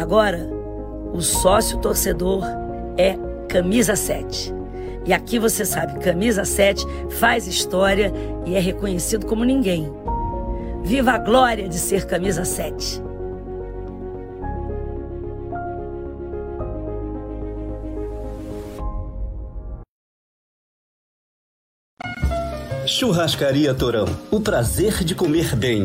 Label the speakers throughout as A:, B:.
A: Agora, o sócio torcedor é Camisa 7. E aqui você sabe, Camisa 7 faz história e é reconhecido como ninguém. Viva a glória de ser Camisa 7.
B: Churrascaria Torão. O prazer de comer bem.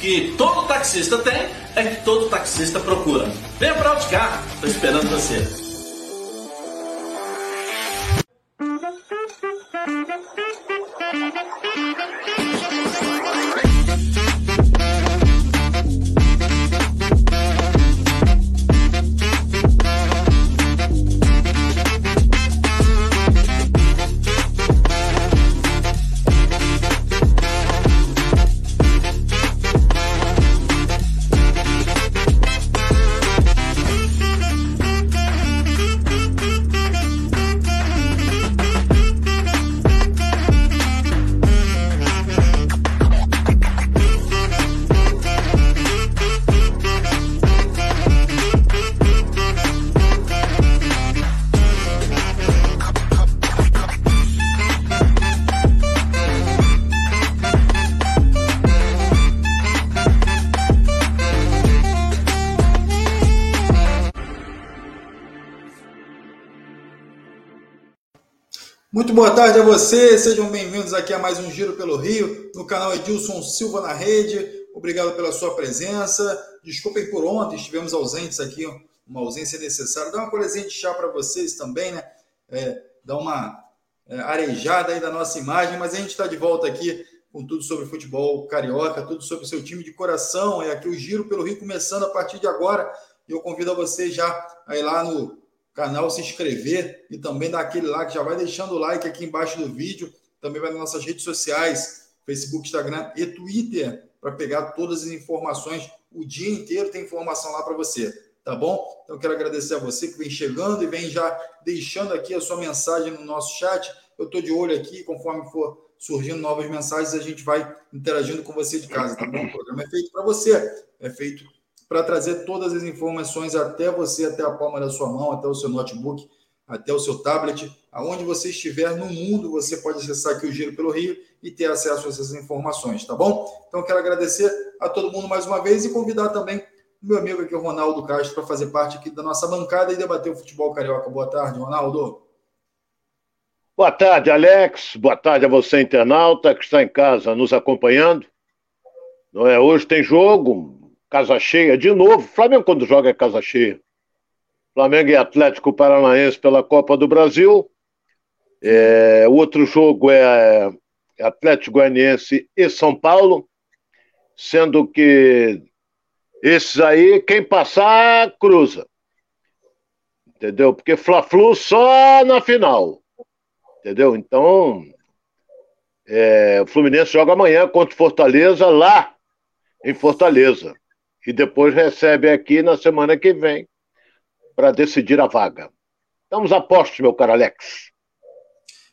C: que todo taxista tem é que todo taxista procura. Venha para Auticar, estou esperando você.
D: Boa tarde a você, sejam bem-vindos aqui a mais um Giro pelo Rio, no canal Edilson Silva na Rede. Obrigado pela sua presença. Desculpem por ontem, estivemos ausentes aqui, uma ausência necessária. Dá uma colherzinha de chá para vocês também, né? É, dá uma é, arejada aí da nossa imagem, mas a gente está de volta aqui com tudo sobre futebol carioca, tudo sobre o seu time de coração. É aqui o Giro pelo Rio começando a partir de agora. E eu convido a você já aí lá no canal, se inscrever e também dar aquele like, já vai deixando o like aqui embaixo do vídeo, também vai nas nossas redes sociais, Facebook, Instagram e Twitter, para pegar todas as informações. O dia inteiro tem informação lá para você, tá bom? Então quero agradecer a você que vem chegando e vem já deixando aqui a sua mensagem no nosso chat. Eu estou de olho aqui, conforme for surgindo novas mensagens, a gente vai interagindo com você de casa, tá bom? O programa é feito para você, é feito para trazer todas as informações até você, até a palma da sua mão, até o seu notebook, até o seu tablet, aonde você estiver no mundo, você pode acessar aqui o Giro pelo Rio e ter acesso a essas informações, tá bom? Então, quero agradecer a todo mundo mais uma vez e convidar também o meu amigo aqui, o Ronaldo Castro, para fazer parte aqui da nossa bancada e debater o futebol carioca. Boa tarde, Ronaldo.
E: Boa tarde, Alex. Boa tarde a você, internauta, que está em casa nos acompanhando. Não é? Hoje tem jogo, casa cheia de novo. Flamengo, quando joga, é casa cheia. Flamengo e Atlético Paranaense pela Copa do Brasil. É, o outro jogo é Atlético Goianiense e São Paulo, sendo que esses aí, quem passar, cruza. Entendeu? Porque Fla-Flu só na final. Entendeu? Então, é, o Fluminense joga amanhã contra o Fortaleza lá em Fortaleza e depois recebe aqui na semana que vem para decidir a vaga. Estamos a postos, meu caro Alex.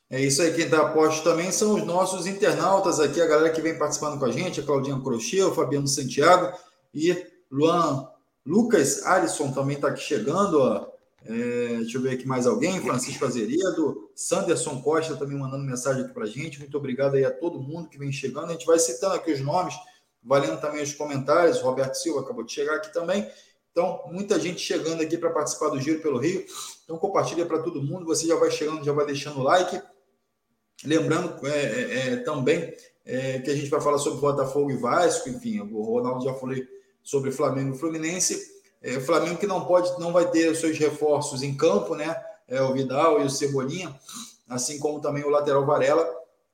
D: É isso aí, quem está aposto também são os nossos internautas aqui, a galera que vem participando com a gente, a Claudinha Crochê, o Fabiano Santiago e Luan Lucas Alisson também está aqui chegando, ó. É, deixa eu ver aqui mais alguém. Francisco Azeredo, Sanderson Costa também mandando mensagem aqui para a gente. Muito obrigado aí a todo mundo que vem chegando. A gente vai citando aqui os nomes, valendo também os comentários. Roberto Silva acabou de chegar aqui também. Então, muita gente chegando aqui para participar do Giro pelo Rio. Então, compartilha para todo mundo. Você já vai chegando, já vai deixando o like. Lembrando é, é, é também é, que a gente vai falar sobre Botafogo e Vasco. Enfim, o Ronaldo já falou sobre Flamengo e Fluminense. É, o Flamengo que não pode, não vai ter os seus reforços em campo, né? É o Vidal e o Cebolinha, assim como também o lateral Varela,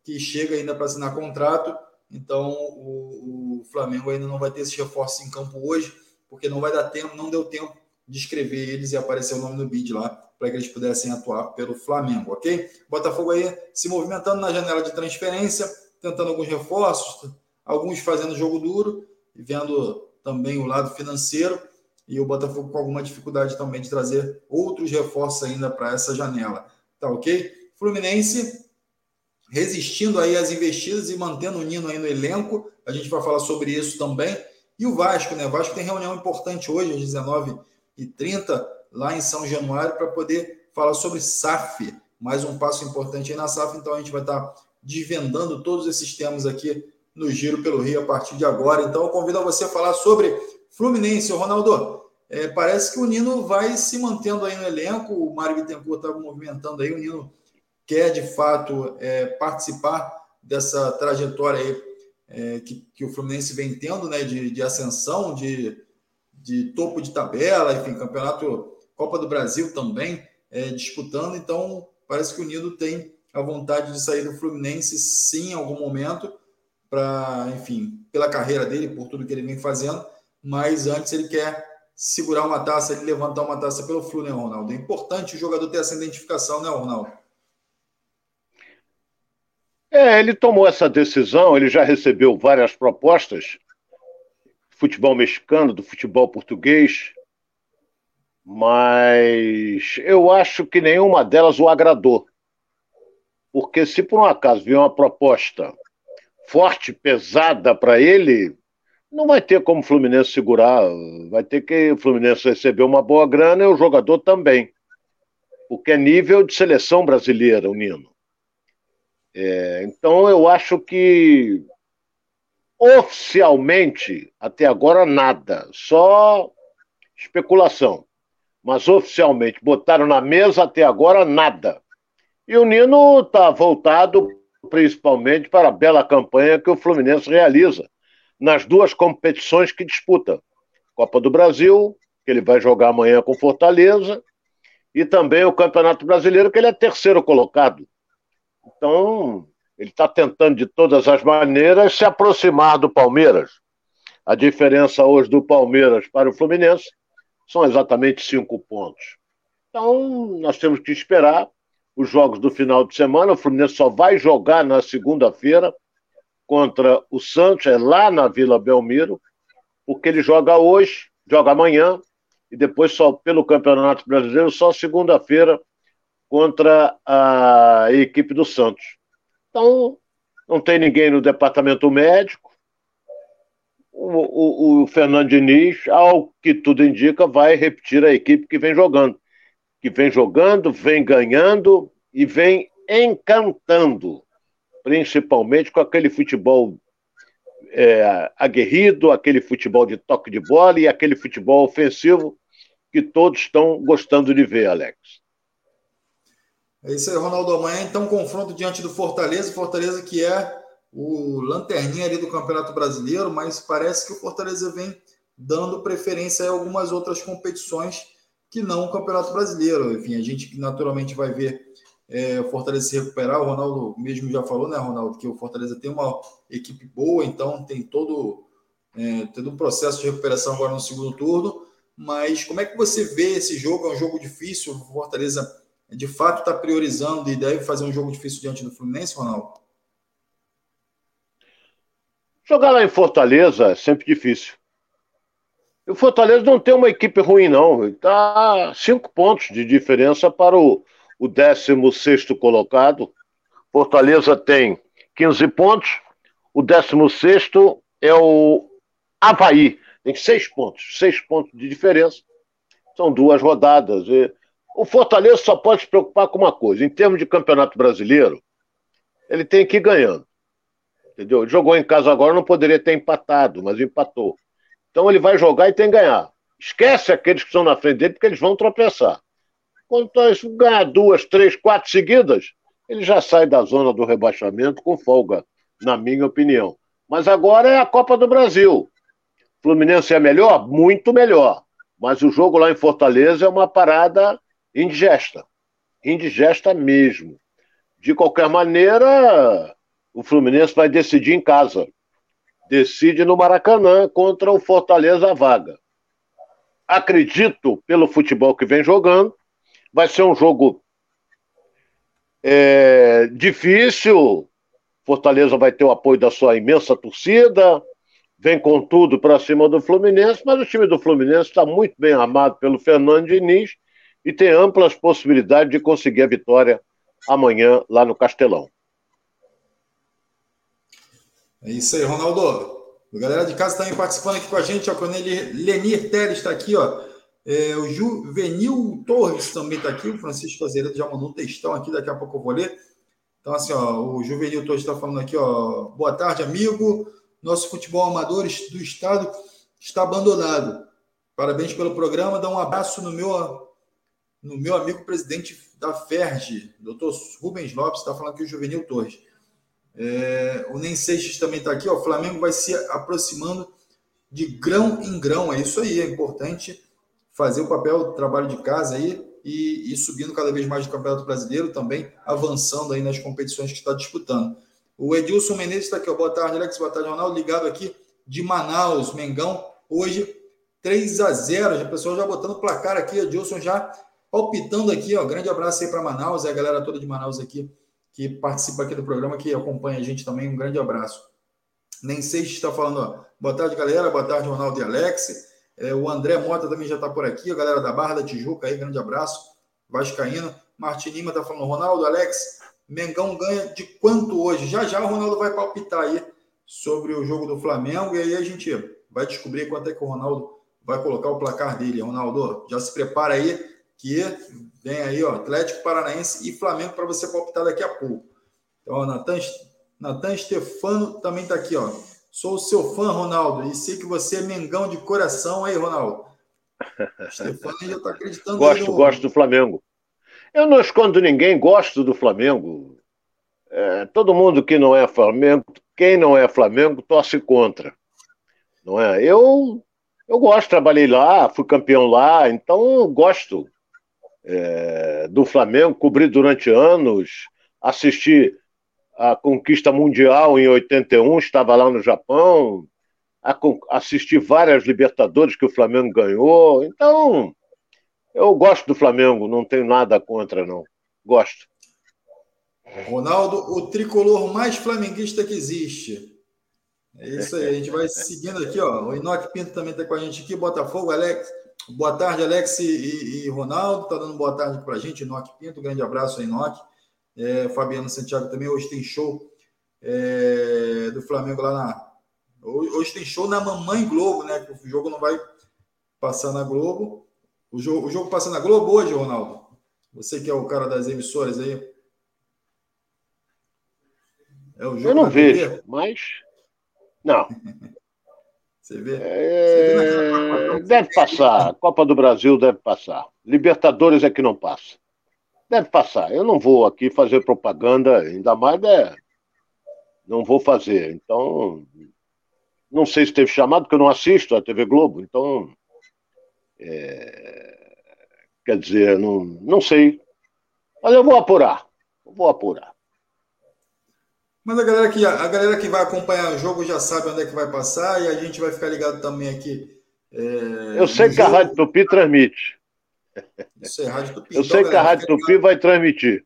D: que chega ainda para assinar contrato. Então o, o, Flamengo ainda não vai ter esses reforços em campo hoje, porque não vai dar tempo, não deu tempo de escrever eles e aparecer o nome no bid lá para que eles pudessem atuar pelo Flamengo, ok? Botafogo aí se movimentando na janela de transferência, tentando alguns reforços, alguns fazendo jogo duro e vendo também o lado financeiro e o Botafogo com alguma dificuldade também de trazer outros reforços ainda para essa janela. Tá ok? Fluminense resistindo aí às investidas e mantendo o Nino aí no elenco. A gente vai falar sobre isso também. E o Vasco, né? O Vasco tem reunião importante hoje, às 19h30, lá em São Januário, para poder falar sobre SAF. Mais um passo importante aí na SAF. Então a gente vai estar desvendando todos esses temas aqui no Giro pelo Rio a partir de agora. Então eu convido a você a falar sobre Fluminense, Ronaldo, é, parece que o Nino vai se mantendo aí no elenco, o Mário Bittencourt estava movimentando aí, o Nino quer de fato é, participar dessa trajetória aí é, que, que, o Fluminense vem tendo, né, de, de ascensão, de, de topo de tabela, enfim, campeonato Copa do Brasil também é, disputando, então parece que o Nino tem a vontade de sair do Fluminense sim em algum momento, para, enfim, pela carreira dele, por tudo que ele vem fazendo, mas antes ele quer segurar uma taça, ele levantar uma taça pelo Flu, né, Ronaldo? É importante o jogador ter essa identificação, né, Ronaldo?
E: É, ele tomou essa decisão, ele já recebeu várias propostas, futebol mexicano, do futebol português, mas eu acho que nenhuma delas o agradou. Porque se por um acaso vier uma proposta forte, pesada para ele, não vai ter como o Fluminense segurar, vai ter que o Fluminense receber uma boa grana e o jogador também. Porque é nível de seleção brasileira, o Nino. É, então eu acho que oficialmente, até agora, nada, só especulação. Mas oficialmente, botaram na mesa até agora nada. E o Nino está voltado principalmente para a bela campanha que o Fluminense realiza nas duas competições que disputa. Copa do Brasil, que ele vai jogar amanhã com Fortaleza, e também o Campeonato Brasileiro, que ele é terceiro colocado. Então, ele está tentando de todas as maneiras se aproximar do Palmeiras. A diferença hoje do Palmeiras para o Fluminense são exatamente cinco pontos. Então, nós temos que esperar os jogos do final de semana. O Fluminense só vai jogar na segunda-feira contra o Santos, é lá na Vila Belmiro, porque ele joga hoje, joga amanhã, e depois só pelo Campeonato Brasileiro, só segunda-feira, contra a equipe do Santos. Então, não tem ninguém no departamento médico. O, o, o Fernando Diniz, ao que tudo indica, vai repetir a equipe que vem jogando. Que vem jogando, vem ganhando e vem encantando principalmente com aquele futebol é, aguerrido, aquele futebol de toque de bola e aquele futebol ofensivo que todos estão gostando de ver, Alex.
D: É isso aí, Ronaldo. Amanhã, então, confronto diante do Fortaleza. Fortaleza que é o lanterninha ali do Campeonato Brasileiro, mas parece que o Fortaleza vem dando preferência a algumas outras competições que não o Campeonato Brasileiro. Enfim, a gente naturalmente vai ver é, o Fortaleza se recuperar. O Ronaldo mesmo já falou, né, Ronaldo, que o Fortaleza tem uma equipe boa, então tem todo, é, todo um processo de recuperação agora no segundo turno. Mas como é que você vê esse jogo? É um jogo difícil. O Fortaleza de fato está priorizando e deve fazer um jogo difícil diante do Fluminense, Ronaldo?
E: Jogar lá em Fortaleza é sempre difícil. E o Fortaleza não tem uma equipe ruim, não. Está cinco pontos de diferença para o, o 16 colocado, Fortaleza tem 15 pontos. O 16 é o Havaí, tem seis pontos, seis pontos de diferença. São duas rodadas. E o Fortaleza só pode se preocupar com uma coisa: em termos de campeonato brasileiro, ele tem que ir ganhando. Entendeu? Jogou em casa agora, não poderia ter empatado, mas empatou. Então ele vai jogar e tem que ganhar. Esquece aqueles que estão na frente dele, porque eles vão tropeçar. Quando ganhar duas, três, quatro seguidas, ele já sai da zona do rebaixamento com folga, na minha opinião. Mas agora é a Copa do Brasil. Fluminense é melhor? Muito melhor. Mas o jogo lá em Fortaleza é uma parada indigesta. Indigesta mesmo. De qualquer maneira, o Fluminense vai decidir em casa. Decide no Maracanã contra o Fortaleza a vaga. Acredito, pelo futebol que vem jogando, vai ser um jogo é, difícil. Fortaleza vai ter o apoio da sua imensa torcida, vem com tudo para cima do Fluminense, mas o time do Fluminense está muito bem armado pelo Fernando Diniz e tem amplas possibilidades de conseguir a vitória amanhã lá no Castelão.
D: É isso aí, Ronaldo. A galera de casa também participando aqui com a gente, ó, ele, Lenir Teles está aqui, ó. É, o Juvenil Torres também está aqui, o Francisco Azeredo já mandou um textão aqui, daqui a pouco eu vou ler. Então, assim, ó, o Juvenil Torres está falando aqui, ó. Boa tarde, amigo. Nosso futebol amador do estado está abandonado. Parabéns pelo programa. Dá um abraço no meu, no meu amigo presidente da FERJ, doutor Rubens Lopes, está falando aqui o Juvenil Torres. É, o Nem Seixas também está aqui. Ó, o Flamengo vai se aproximando de grão em grão. É isso aí. É importante fazer o papel, o trabalho de casa aí e, e subindo cada vez mais no Campeonato Brasileiro também, avançando aí nas competições que está disputando. O Edilson Menezes está aqui. Ó. Boa tarde, Alex. Boa tarde, Ronaldo. Ligado aqui de Manaus, Mengão. Hoje, 3 a 0 O pessoal já botando placar aqui. Edilson já palpitando aqui. Ó. Grande abraço aí para Manaus. É a galera toda de Manaus aqui que participa aqui do programa, que acompanha a gente também. Um grande abraço. Nem sei se está falando, ó. boa tarde, galera, boa tarde, Ronaldo e Alex. É, o André Mota também já está por aqui, a galera da Barra da Tijuca aí, grande abraço. Vascaíno. Martin Lima está falando, Ronaldo, Alex, Mengão ganha de quanto hoje? Já já o Ronaldo vai palpitar aí sobre o jogo do Flamengo e aí a gente vai descobrir quanto é que o Ronaldo vai colocar o placar dele. Ronaldo, já se prepara aí que Vem aí, ó, Atlético Paranaense e Flamengo para você palpitar daqui a pouco. Então, ó, Natan, Natan Stefano também está aqui, ó. Sou seu fã, Ronaldo, e sei que você é mengão de coração aí, Ronaldo.
E: Stefano já está acreditando. Gosto, no... gosto do Flamengo. Eu não escondo ninguém, gosto do Flamengo. É, todo mundo que não é Flamengo, quem não é Flamengo, torce contra. Não é? Eu, eu gosto, trabalhei lá, fui campeão lá, então gosto é, do Flamengo, cobri durante anos, assisti a conquista mundial em 81, estava lá no Japão, a, assisti várias Libertadores que o Flamengo ganhou. Então, eu gosto do Flamengo, não tenho nada contra, não. Gosto.
D: Ronaldo, o tricolor mais flamenguista que existe. É isso aí, a gente vai seguindo aqui, ó. O Inoque Pinto também está com a gente aqui, Botafogo, Alex. Boa tarde, Alex e, e Ronaldo. Está dando boa tarde para a gente, Inoque Pinto. Grande abraço aí, Inoque. É, Fabiano Santiago também. Hoje tem show é, do Flamengo lá na. Hoje tem show na Mamãe Globo, né? O jogo não vai passar na Globo. O jogo, o jogo passa na Globo hoje, Ronaldo? Você que é o cara das emissoras aí.
E: É o jogo Eu não vejo, mas. Não. Você vê? É... Deve passar. Copa do Brasil deve passar. Libertadores é que não passa. Deve passar. Eu não vou aqui fazer propaganda, ainda mais é... não vou fazer. Então, não sei se teve chamado, porque eu não assisto a TV Globo. Então, é... quer dizer, não, não sei. Mas eu vou apurar. Eu vou apurar.
D: Mas a galera, que, a galera que vai acompanhar o jogo já sabe onde é que vai passar e a gente vai ficar ligado também aqui.
E: É, Eu sei que jogo. a Rádio Tupi transmite. Isso é Rádio Tupi. Eu então, sei galera, que a Rádio Tupi ligado. vai transmitir.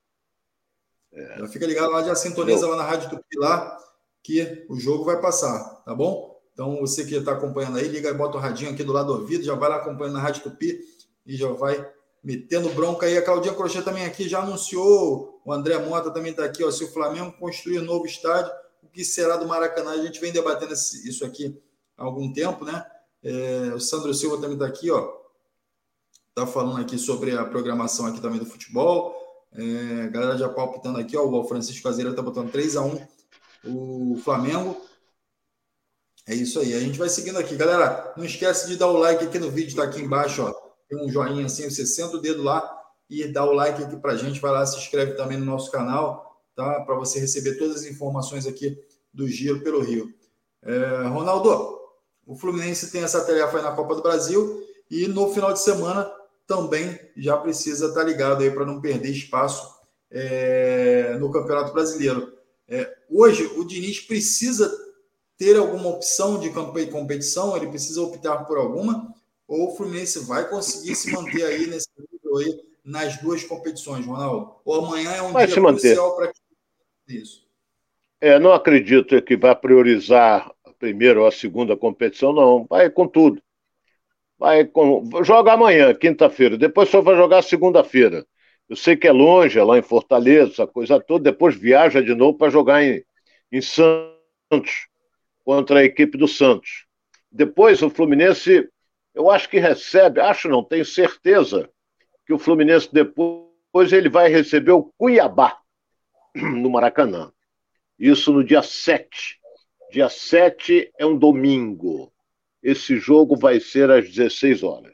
D: É. Já fica ligado lá, já sintoniza lá na Rádio Tupi lá, que o jogo vai passar, tá bom? Então você que está acompanhando aí, liga e bota o radinho aqui do lado do ouvido, já vai lá acompanhando na Rádio Tupi e já vai metendo bronca aí. A Claudinha Crochê também aqui já anunciou, o André Mota também está aqui, ó, se o Flamengo construir um novo estádio, o que será do Maracanã? A gente vem debatendo isso aqui há algum tempo, né? É, o Sandro Silva também está aqui, ó. Está falando aqui sobre a programação aqui também do futebol. É, a galera já palpitando aqui, ó. O Francisco Caseira está botando 3 a 1 o Flamengo. É isso aí. A gente vai seguindo aqui. Galera, não esquece de dar o like aqui no vídeo, tá aqui embaixo, ó. Tem um joinha assim, você senta o dedo lá e dá o like aqui pra gente. Vai lá, se inscreve também no nosso canal, tá? Para você receber todas as informações aqui do Giro pelo Rio. É, Ronaldo, o Fluminense tem essa tarefa aí na Copa do Brasil e no final de semana também já precisa estar tá ligado aí para não perder espaço é, no Campeonato Brasileiro. É, hoje, o Diniz precisa ter alguma opção de competição, ele precisa optar por alguma, ou o Fluminense vai conseguir se manter aí nesse nível aí nas duas competições, Ronaldo? Ou amanhã é um
E: vai dia crucial para isso? É, não acredito que vai priorizar a primeira ou a segunda competição, não. Vai com tudo. Vai com... Joga amanhã, quinta-feira. Depois só vai jogar segunda-feira. Eu sei que é longe, é lá em Fortaleza, essa coisa toda. Depois viaja de novo para jogar em, em Santos contra a equipe do Santos. Depois o Fluminense, eu acho que recebe, acho não, tenho certeza que o Fluminense depois ele vai receber o Cuiabá no Maracanã. Isso no dia 7. Dia 7 é um domingo. Esse jogo vai ser às 16 horas.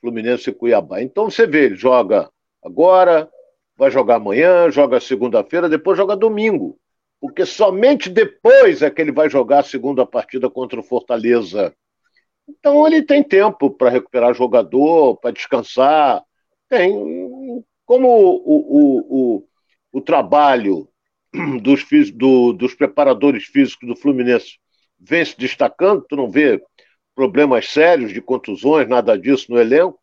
E: Fluminense e Cuiabá. Então você vê, ele joga agora, vai jogar amanhã, joga segunda-feira, depois joga domingo porque somente depois é que ele vai jogar a segunda partida contra o Fortaleza. Então ele tem tempo para recuperar jogador, para descansar. Tem. Como o, o, o, o trabalho dos, do, dos preparadores físicos do Fluminense vem se destacando, tu não vê problemas sérios de contusões, nada disso no elenco.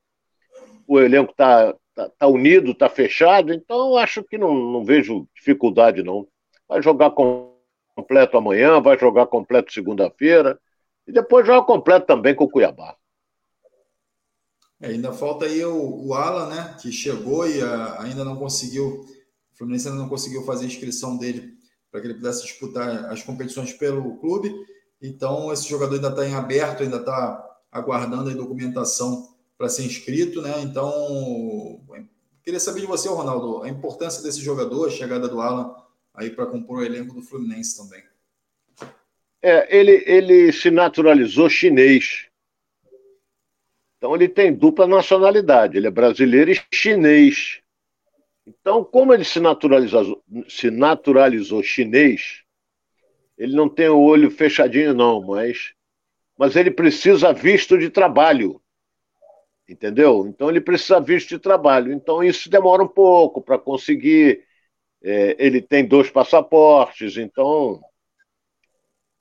E: O elenco está tá, tá unido, está fechado, então acho que não, não vejo dificuldade, não. Vai jogar completo amanhã, vai jogar completo segunda-feira. E depois joga completo também com o Cuiabá.
D: É, ainda falta aí o, o Alan, né? Que chegou e a, ah, ainda não conseguiu. O Fluminense ainda não conseguiu fazer a inscrição dele para que ele pudesse disputar as competições pelo clube. Então, esse jogador ainda está em aberto, ainda está aguardando a documentação para ser inscrito, né? Então, queria saber de você, Ronaldo, a importância desse jogador, a chegada do Alan aí para compor o elenco do Fluminense também.
E: É, ele, ele se naturalizou chinês. Então ele tem dupla nacionalidade, ele é brasileiro e chinês. Então, como ele se naturalizou, se naturalizou chinês, ele não tem o olho fechadinho, não, mas, mas ele precisa visto de trabalho. Entendeu? Então ele precisa visto de trabalho. Então isso demora um pouco para conseguir é, ele tem dois passaportes, então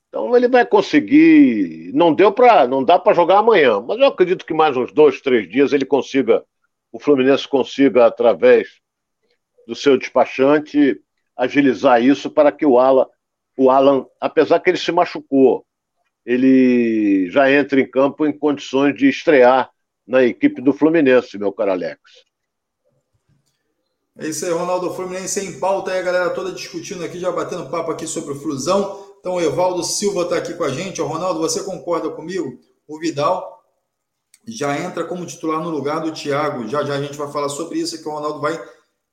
E: então ele vai conseguir. Não deu para, não dá para jogar amanhã, mas eu acredito que mais uns dois, três dias ele consiga, o Fluminense consiga através do seu despachante agilizar isso para que o Alan, o Alan, apesar que ele se machucou, ele já entre em campo em condições de estrear na equipe do Fluminense, meu caro Alex.
D: É isso aí, Ronaldo Fluminense em pauta aí, a galera toda discutindo aqui, já batendo papo aqui sobre o Flusão. Então, o Evaldo Silva está aqui com a gente. Ó, Ronaldo, você concorda comigo? O Vidal já entra como titular no lugar do Thiago. Já já a gente vai falar sobre isso, que o Ronaldo vai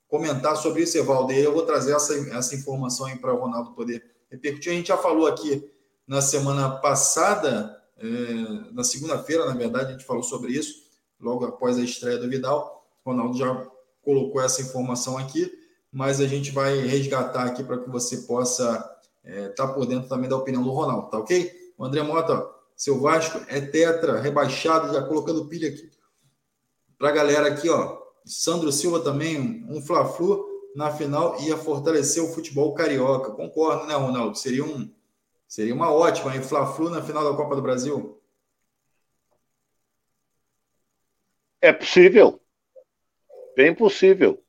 D: comentar sobre isso, Evaldo. E eu vou trazer essa, essa informação aí para o Ronaldo poder repercutir. A gente já falou aqui na semana passada, é, na segunda-feira, na verdade, a gente falou sobre isso, logo após a estreia do Vidal. O Ronaldo já colocou essa informação aqui, mas a gente vai resgatar aqui para que você possa é, tá por dentro também da opinião do Ronaldo, tá ok? O André Mota, seu Vasco é tetra, rebaixado, já colocando pilha aqui. Para a galera aqui, ó, Sandro Silva também, um Fla-Flu na final ia fortalecer o futebol carioca. Concordo, né, Ronaldo? Seria, um, seria uma ótima, hein? Fla-Flu na final da Copa do Brasil.
E: É possível. Bem possível.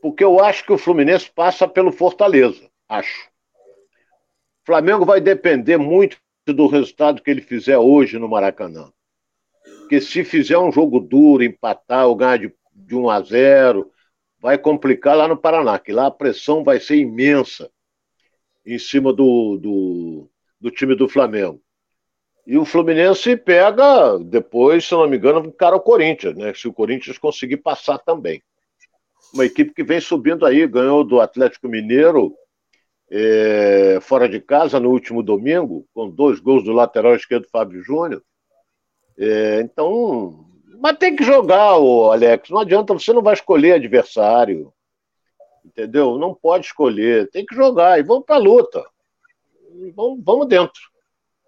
E: Porque eu acho que o Fluminense passa pelo Fortaleza. Acho. Flamengo vai depender muito do resultado que ele fizer hoje no Maracanã. Porque se fizer um jogo duro, empatar ou ganhar de, de 1 a 0, vai complicar lá no Paraná, que lá a pressão vai ser imensa em cima do, do, do time do Flamengo. E o Fluminense pega, depois, se não me engano, cara o Corinthians, né? Se o Corinthians conseguir passar também. Uma equipe que vem subindo aí, ganhou do Atlético Mineiro é, fora de casa no último domingo, com dois gols do lateral esquerdo Fábio Júnior. É, então, mas tem que jogar, o Alex. Não adianta, você não vai escolher adversário. Entendeu? Não pode escolher. Tem que jogar. E vamos para a luta. Vamos, vamos dentro.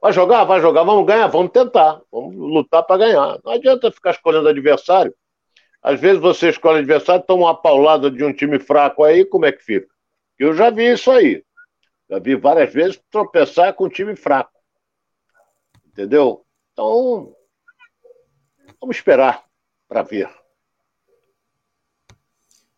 E: Vai jogar? Vai jogar. Vamos ganhar? Vamos tentar. Vamos lutar para ganhar. Não adianta ficar escolhendo adversário. Às vezes você escolhe adversário, toma uma paulada de um time fraco aí, como é que fica? Eu já vi isso aí. Já vi várias vezes tropeçar com um time fraco. Entendeu? Então, vamos esperar para ver.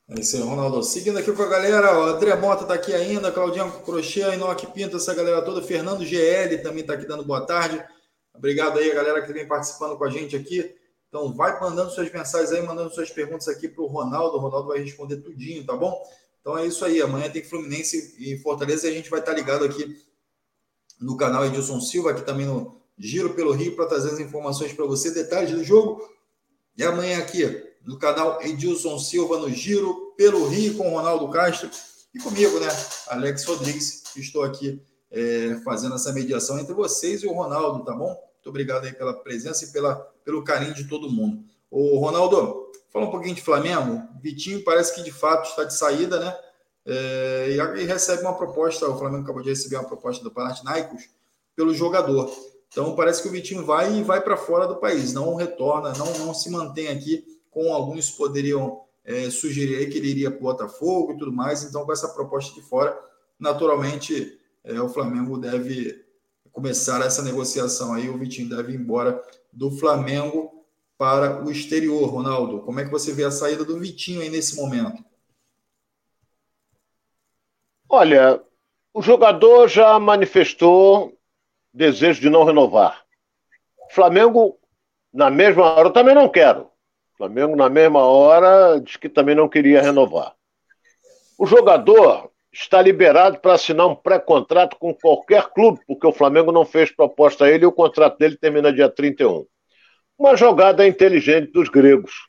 D: É isso aí, Ronaldo. Seguindo aqui com a galera, ó, André Mota está aqui ainda, Claudinho Crochê, Inoque Pinto, essa galera toda, Fernando GL também está aqui dando boa tarde. Obrigado aí a galera que vem participando com a gente aqui. Então, vai mandando suas mensagens aí, mandando suas perguntas aqui para o Ronaldo. O Ronaldo vai responder tudinho, tá bom? Então é isso aí. Amanhã tem Fluminense e Fortaleza e a gente vai estar ligado aqui no canal Edilson Silva, aqui também no Giro pelo Rio, para trazer as informações para você, detalhes do jogo. E amanhã aqui no canal Edilson Silva no Giro pelo Rio com Ronaldo Castro e comigo, né? Alex Rodrigues, que estou aqui é, fazendo essa mediação entre vocês e o Ronaldo, tá bom? Muito obrigado aí pela presença e pela, pelo carinho de todo mundo. O Ronaldo, Fala um pouquinho de Flamengo. Vitinho parece que de fato está de saída, né? É, e, recebe uma proposta. O Flamengo acabou de receber uma proposta do Panathinaikos pelo jogador. Então parece que o Vitinho vai e vai para fora do país, não retorna, não, não se mantém aqui, como alguns poderiam é, sugerir que ele iria para o Botafogo e tudo mais. Então, com essa proposta de fora, naturalmente é, o Flamengo deve começar essa negociação aí. O Vitinho deve ir embora do Flamengo para o exterior, Ronaldo. Como é que você vê a saída do Vitinho aí nesse momento?
E: Olha, o jogador já manifestou desejo de não renovar. Flamengo, na mesma hora, eu também não quero. Flamengo, na mesma hora, diz que também não queria renovar. O jogador está liberado para assinar um pré-contrato com qualquer clube, porque o Flamengo não fez proposta a ele e o contrato dele termina dia 31 uma jogada inteligente dos gregos.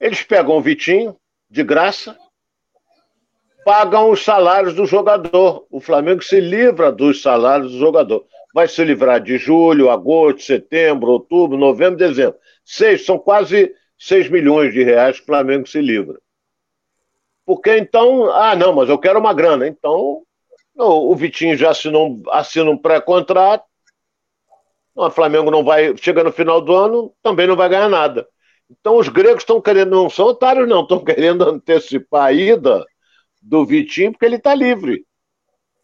E: Eles pegam o Vitinho, de graça, pagam os salários do jogador. O Flamengo se livra dos salários do jogador. Vai se livrar de julho, agosto, setembro, outubro, novembro, dezembro. Seis, são quase 6 milhões de reais que o Flamengo se livra. Porque então, ah, não, mas eu quero uma grana. Então, o Vitinho já assinou, assina um pré-contrato, o Flamengo não vai, chega no final do ano, também não vai ganhar nada. Então os gregos estão querendo, não são otários, não, estão querendo antecipar a ida do Vitinho, porque ele está livre.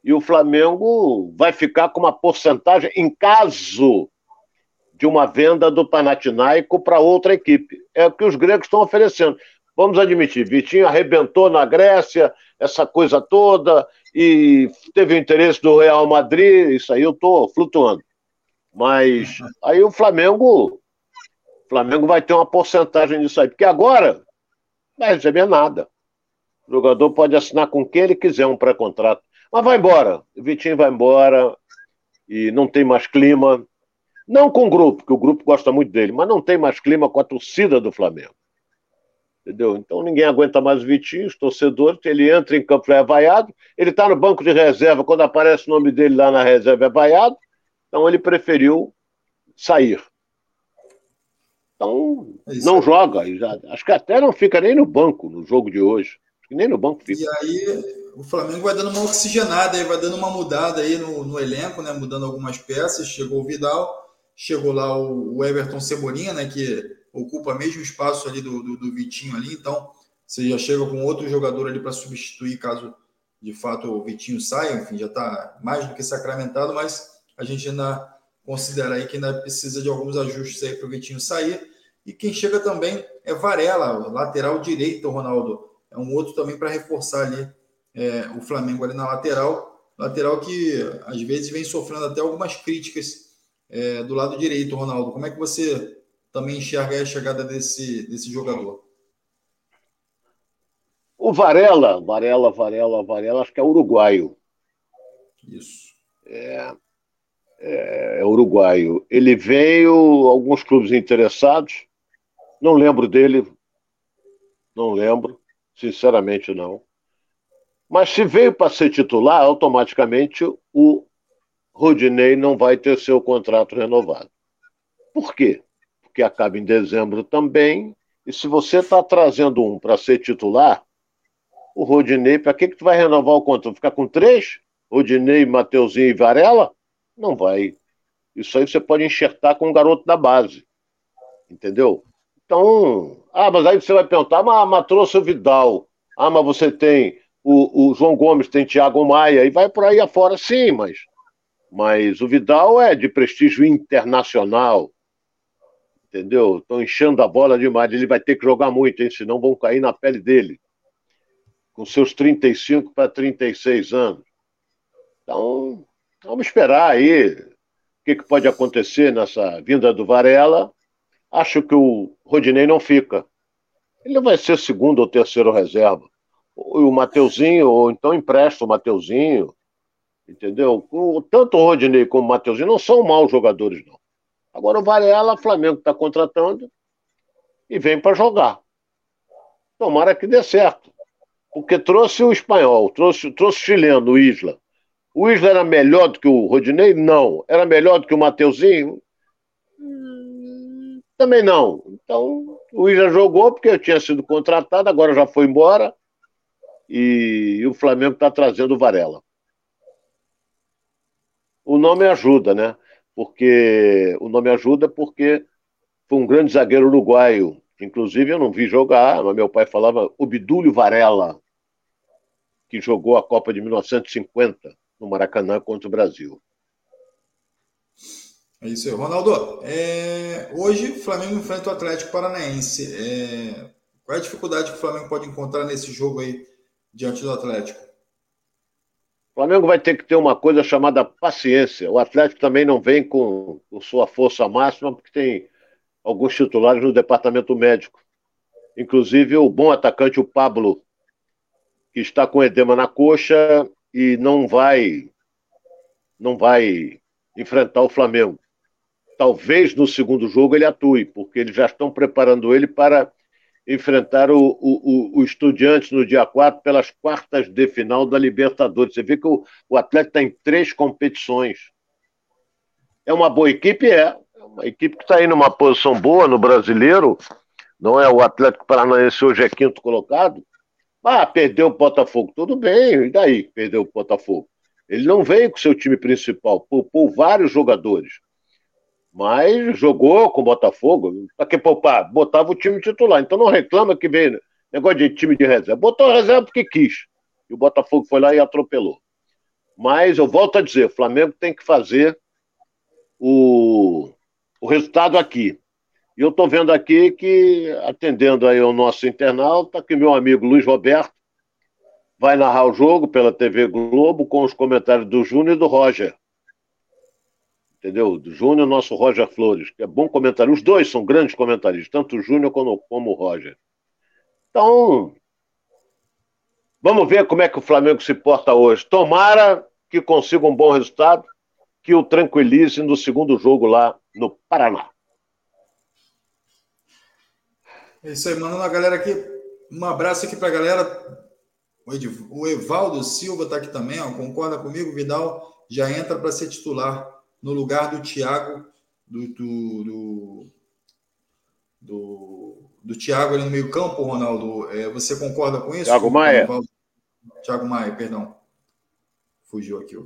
E: E o Flamengo vai ficar com uma porcentagem em caso de uma venda do Panathinaiko para outra equipe. É o que os gregos estão oferecendo. Vamos admitir, Vitinho arrebentou na Grécia, essa coisa toda, e teve o interesse do Real Madrid, isso aí eu estou flutuando. Mas aí o Flamengo, o Flamengo vai ter uma porcentagem disso aí, porque agora não vai receber nada. O jogador pode assinar com quem ele quiser um pré-contrato. Mas vai embora. O Vitinho vai embora e não tem mais clima. Não com o grupo, que o grupo gosta muito dele, mas não tem mais clima com a torcida do Flamengo. Entendeu? Então ninguém aguenta mais o Vitinho, os torcedores, ele entra em campo é vaiado, ele está no banco de reserva, quando aparece o nome dele lá na reserva é vaiado, então ele preferiu sair. Então, é não joga. Acho que até não fica nem no banco no jogo de hoje. Acho que nem no banco fica.
D: E aí o Flamengo vai dando uma oxigenada, aí, vai dando uma mudada aí no, no elenco, né? Mudando algumas peças. Chegou o Vidal, chegou lá o, o Everton Cebolinha, né? Que ocupa mesmo espaço ali do, do, do Vitinho ali. Então, você já chega com outro jogador ali para substituir caso de fato o Vitinho saia. Enfim, já está mais do que sacramentado, mas a gente ainda considera aí que ainda precisa de alguns ajustes aí para o Vitinho sair. E quem chega também é Varela, lateral direito, Ronaldo. É um outro também para reforçar ali é, o Flamengo ali na lateral. Lateral que às vezes vem sofrendo até algumas críticas é, do lado direito, Ronaldo. Como é que você também enxerga a chegada desse, desse jogador?
E: O Varela, Varela, Varela, Varela, acho que é uruguaio.
D: Isso.
E: É, é, é uruguaio. Ele veio, alguns clubes interessados, não lembro dele, não lembro, sinceramente não. Mas se veio para ser titular, automaticamente o Rodinei não vai ter seu contrato renovado. Por quê? Porque acaba em dezembro também. E se você está trazendo um para ser titular, o Rodinei, para que, que tu vai renovar o contrato? Ficar com três? Rodinei, Mateuzinho e Varela? Não vai. Isso aí você pode enxertar com um garoto da base. Entendeu? Então, ah, mas aí você vai perguntar, mas, mas trouxe o Vidal. Ah, mas você tem o, o João Gomes, tem Thiago Maia, e vai por aí afora, sim, mas, mas o Vidal é de prestígio internacional. Entendeu? Estão enchendo a bola demais. Ele vai ter que jogar muito, hein? senão vão cair na pele dele. Com seus 35 para 36 anos. Então, vamos esperar aí o que, que pode acontecer nessa vinda do Varela. Acho que o Rodinei não fica. Ele vai ser segundo ou terceiro reserva. O Mateuzinho, ou então empresta o Mateuzinho. Entendeu? Tanto o Rodinei como o Mateuzinho não são maus jogadores, não. Agora o Varela, o Flamengo está contratando e vem para jogar. Tomara que dê certo. Porque trouxe o espanhol, trouxe, trouxe o chileno, o Isla. O Isla era melhor do que o Rodinei? Não. Era melhor do que o Mateuzinho? Hum, também não. Então, o Isla jogou porque eu tinha sido contratado, agora já foi embora. E, e o Flamengo está trazendo o Varela. O nome ajuda, né? Porque o nome ajuda porque foi um grande zagueiro uruguaio. Inclusive, eu não vi jogar, mas meu pai falava Obdúlio Varela, que jogou a Copa de 1950 no Maracanã contra o Brasil.
D: É isso aí. Ronaldo, é... hoje o Flamengo enfrenta o Atlético Paranaense. É... Qual é a dificuldade que o Flamengo pode encontrar nesse jogo aí diante do Atlético?
E: O Flamengo vai ter que ter uma coisa chamada paciência. O Atlético também não vem com, com sua força máxima, porque tem alguns titulares no departamento médico. Inclusive o bom atacante, o Pablo, que está com edema na coxa e não vai não vai enfrentar o Flamengo. Talvez no segundo jogo ele atue, porque eles já estão preparando ele para enfrentar o, o, o Estudiantes no dia 4 pelas quartas de final da Libertadores. Você vê que o, o Atlético está em três competições. É uma boa equipe? É. É uma equipe que está aí numa posição boa no brasileiro. Não é o Atlético Paranaense hoje é quinto colocado. Ah, perdeu o Botafogo. Tudo bem, e daí perdeu o Botafogo? Ele não veio com seu time principal, poupou vários jogadores. Mas jogou com o Botafogo. Para que poupar? Botava o time titular. Então não reclama que veio negócio de time de reserva. Botou a reserva porque quis. E o Botafogo foi lá e atropelou. Mas eu volto a dizer: o Flamengo tem que fazer o, o resultado aqui. E eu estou vendo aqui que, atendendo aí ao nosso internauta, que meu amigo Luiz Roberto vai narrar o jogo pela TV Globo com os comentários do Júnior e do Roger entendeu? Do Júnior, nosso Roger Flores, que é bom comentário. Os dois são grandes comentaristas, tanto o Júnior como, como o Roger. Então, vamos ver como é que o Flamengo se porta hoje. Tomara que consiga um bom resultado, que o tranquilize no segundo jogo lá no Paraná.
D: É isso aí, mandando a galera aqui. Um abraço aqui para a galera. O Evaldo Silva está aqui também, ó, concorda comigo? Vidal já entra para ser titular no lugar do Thiago, do, do, do, do, do Thiago ali no meio campo, Ronaldo. É, você concorda com isso?
E: Thiago Maia.
D: Thiago Maia, perdão. Fugiu aqui.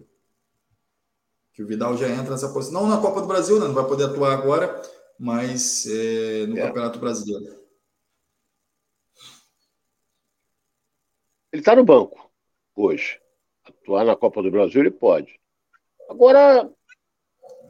D: Que o Vidal já entra nessa posição. Não na Copa do Brasil, né? não vai poder atuar agora, mas é, no é. Campeonato Brasileiro.
E: Ele está no banco hoje. Atuar na Copa do Brasil ele pode. Agora,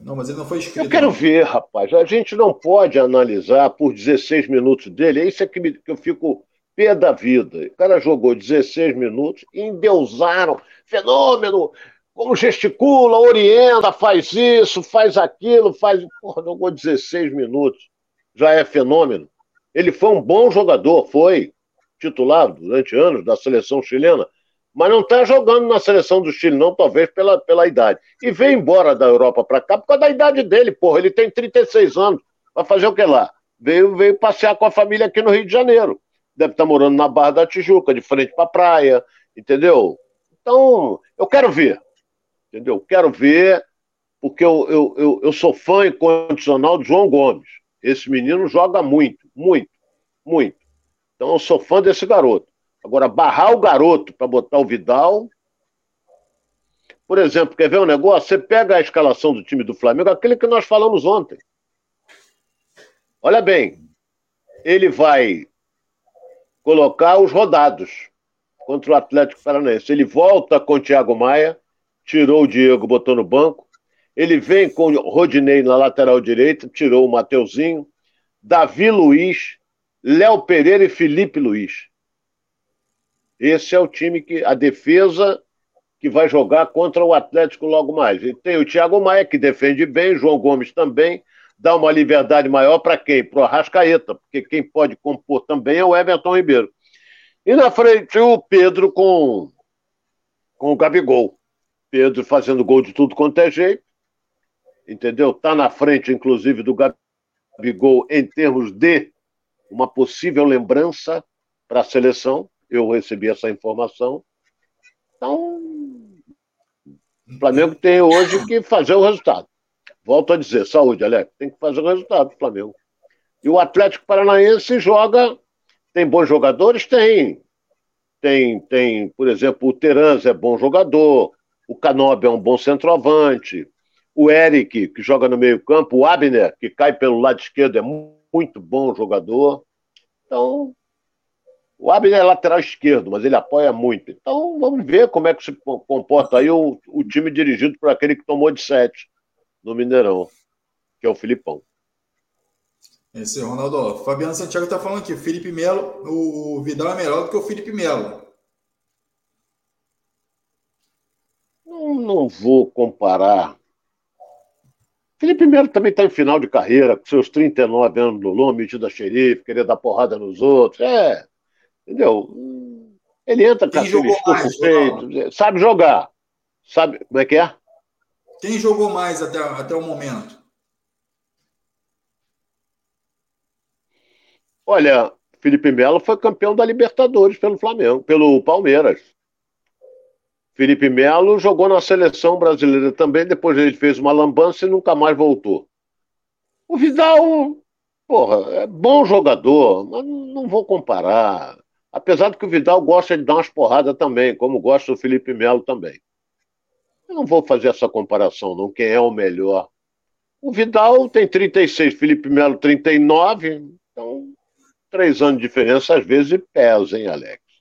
D: não, mas ele não foi escrito.
E: Eu quero não. ver, rapaz. A gente não pode analisar por 16 minutos dele. É isso é que, me, que eu fico pé da vida. O cara jogou 16 minutos e endeusaram. Fenômeno! Como gesticula, orienta, faz isso, faz aquilo, faz. Porra, jogou 16 minutos. já é fenômeno. Ele foi um bom jogador, foi titular durante anos da seleção chilena, mas não está jogando na seleção do Chile, não, talvez pela, pela idade. E veio embora da Europa para cá por causa da idade dele, porra. Ele tem 36 anos. Vai fazer o que lá? Veio, veio passear com a família aqui no Rio de Janeiro. Deve estar tá morando na Barra da Tijuca, de frente para a praia, entendeu? Então, eu quero ver. Entendeu? Quero ver, porque eu, eu, eu, eu sou fã incondicional de João Gomes. Esse menino joga muito, muito, muito. Então eu sou fã desse garoto. Agora, barrar o garoto para botar o Vidal. Por exemplo, quer ver um negócio? Você pega a escalação do time do Flamengo, aquele que nós falamos ontem. Olha bem, ele vai colocar os rodados contra o Atlético Paranaense. Ele volta com o Thiago Maia, tirou o Diego, botou no banco. Ele vem com o Rodinei na lateral direita, tirou o Mateuzinho. Davi Luiz, Léo Pereira e Felipe Luiz. Esse é o time que a defesa que vai jogar contra o Atlético logo mais. E tem o Thiago Maia, que defende bem, João Gomes também, dá uma liberdade maior para quem? Para o Arrascaeta, porque quem pode compor também é o Everton Ribeiro. E na frente o Pedro com, com o Gabigol. Pedro fazendo gol de tudo quanto é jeito, entendeu? Tá na frente, inclusive, do Gabigol em termos de uma possível lembrança para a seleção. Eu recebi essa informação. Então, o Flamengo tem hoje que fazer o resultado. Volto a dizer, saúde, Alex, tem que fazer o resultado do Flamengo. E o Atlético Paranaense joga, tem bons jogadores? Tem. Tem, tem, por exemplo, o Terans é bom jogador, o Canobi é um bom centroavante, o Eric, que joga no meio-campo, o Abner, que cai pelo lado esquerdo, é muito bom jogador. Então, o Abner é lateral esquerdo, mas ele apoia muito. Então, vamos ver como é que se comporta aí o, o time dirigido por aquele que tomou de sete no Mineirão, que é o Filipão.
D: Esse é Ronaldo. Fabiano Santiago está falando aqui, Felipe Melo, o Vidal é melhor do que o Felipe Melo.
E: Não, não vou comparar. Felipe Melo também está em final de carreira, com seus 39 anos no lombo, metido a xerife, querer dar porrada nos outros. É, entendeu? Ele entra com aquele estufo feito, sabe jogar. Sabe como é que é?
D: Quem jogou mais até, até o momento?
E: Olha, Felipe Melo foi campeão da Libertadores pelo Flamengo, pelo Palmeiras. Felipe Melo jogou na seleção brasileira também, depois ele fez uma lambança e nunca mais voltou. O Vidal, porra, é bom jogador, mas não vou comparar. Apesar de que o Vidal gosta de dar umas porradas também, como gosta o Felipe Melo também. Eu não vou fazer essa comparação, não. Quem é o melhor? O Vidal tem 36, Felipe Melo 39. Então, três anos de diferença às vezes pesa, hein, Alex?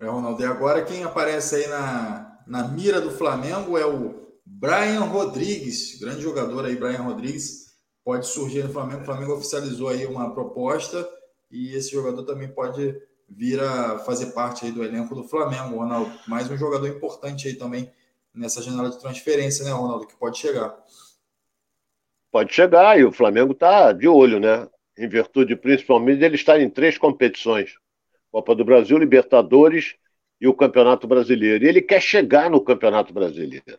D: É, Ronaldo. E agora quem aparece aí na, na mira do Flamengo é o Brian Rodrigues, grande jogador aí, Brian Rodrigues. Pode surgir no Flamengo. O Flamengo oficializou aí uma proposta e esse jogador também pode vir a fazer parte aí do elenco do Flamengo, Ronaldo. Mais um jogador importante aí também nessa janela de transferência, né, Ronaldo, que pode chegar.
E: Pode chegar, e o Flamengo está de olho, né? Em virtude principalmente de ele estar em três competições: Copa do Brasil, Libertadores e o Campeonato Brasileiro. E ele quer chegar no Campeonato Brasileiro.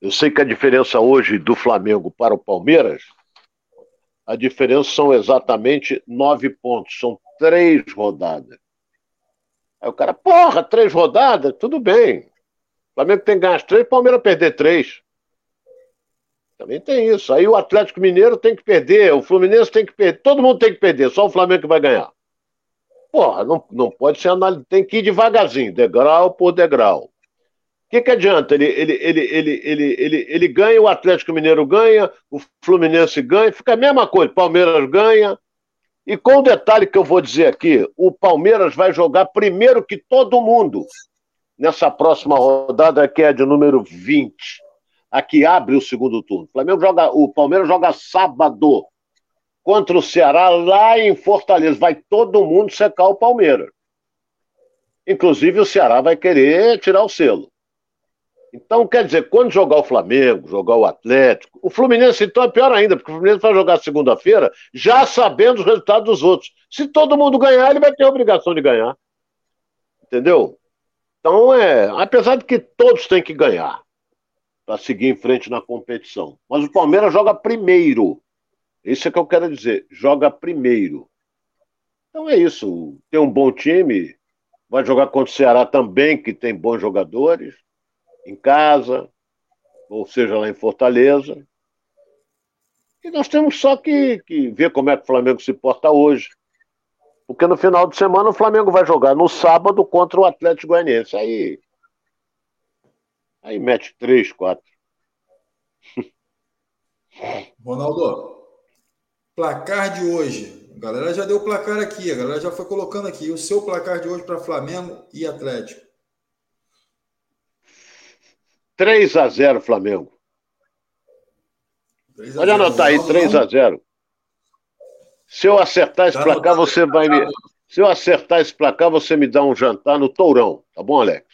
E: Eu sei que a diferença hoje do Flamengo para o Palmeiras, a diferença são exatamente nove pontos. São três rodadas. Aí o cara, porra, três rodadas? Tudo bem. O Flamengo tem que ganhar três, o Palmeiras perder três. Também tem isso. Aí o Atlético Mineiro tem que perder, o Fluminense tem que perder, todo mundo tem que perder, só o Flamengo que vai ganhar. Porra, não, não pode ser análise, tem que ir devagarzinho, degrau por degrau. O que, que adianta? Ele, ele, ele, ele, ele, ele, ele ganha, o Atlético Mineiro ganha, o Fluminense ganha, fica a mesma coisa, Palmeiras ganha, e com o detalhe que eu vou dizer aqui, o Palmeiras vai jogar primeiro que todo mundo nessa próxima rodada, que é de número 20. Aqui abre o segundo turno. O, Flamengo joga, o Palmeiras joga sábado contra o Ceará lá em Fortaleza. Vai todo mundo secar o Palmeiras. Inclusive o Ceará vai querer tirar o selo. Então, quer dizer, quando jogar o Flamengo, jogar o Atlético, o Fluminense então é pior ainda, porque o Fluminense vai jogar segunda-feira já sabendo os resultados dos outros. Se todo mundo ganhar, ele vai ter a obrigação de ganhar. Entendeu? Então, é, apesar de que todos têm que ganhar para seguir em frente na competição. Mas o Palmeiras joga primeiro. Isso é que eu quero dizer, joga primeiro. Então é isso. Tem um bom time, vai jogar contra o Ceará também, que tem bons jogadores em casa, ou seja, lá em Fortaleza. E nós temos só que, que ver como é que o Flamengo se porta hoje. Porque no final de semana o Flamengo vai jogar no sábado contra o Atlético Goianiense. Aí. Aí mete três, quatro.
D: Ronaldo, placar de hoje. A galera já deu o placar aqui, a galera já foi colocando aqui. O seu placar de hoje para Flamengo e Atlético.
E: 3 a 0 Flamengo. Pode anotar aí, 3 a 0 Se eu acertar esse tá placar, você vai me. Se eu acertar esse placar, você me dá um jantar no Tourão, tá bom, Alex?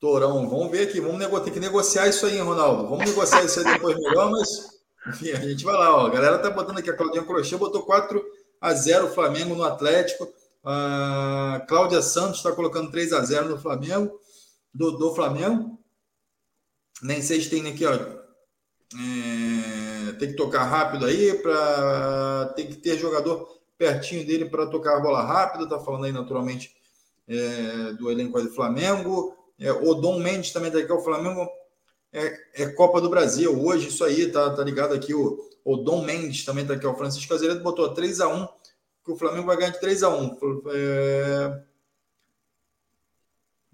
D: Tourão, vamos ver aqui, vamos negociar, tem que negociar isso aí, Ronaldo. Vamos negociar isso aí depois melhor, mas enfim, a gente vai lá, ó. A galera tá botando aqui, a Claudinha Crochê botou 4 a 0 Flamengo no Atlético. A Cláudia Santos está colocando 3 a 0 no Flamengo, do, do Flamengo. Nem sei se tem aqui, ó. É, tem que tocar rápido aí, para tem que ter jogador pertinho dele para tocar a bola rápida. Tá falando aí naturalmente é, do elenco do Flamengo. É, o Dom Mendes também tá aqui, o Flamengo é, é, Copa do Brasil. Hoje, isso aí, tá, tá ligado aqui. O, o Dom Mendes também tá aqui, o Francisco Azevedo botou 3 a 1 que o Flamengo vai ganhar de 3 a 1 é,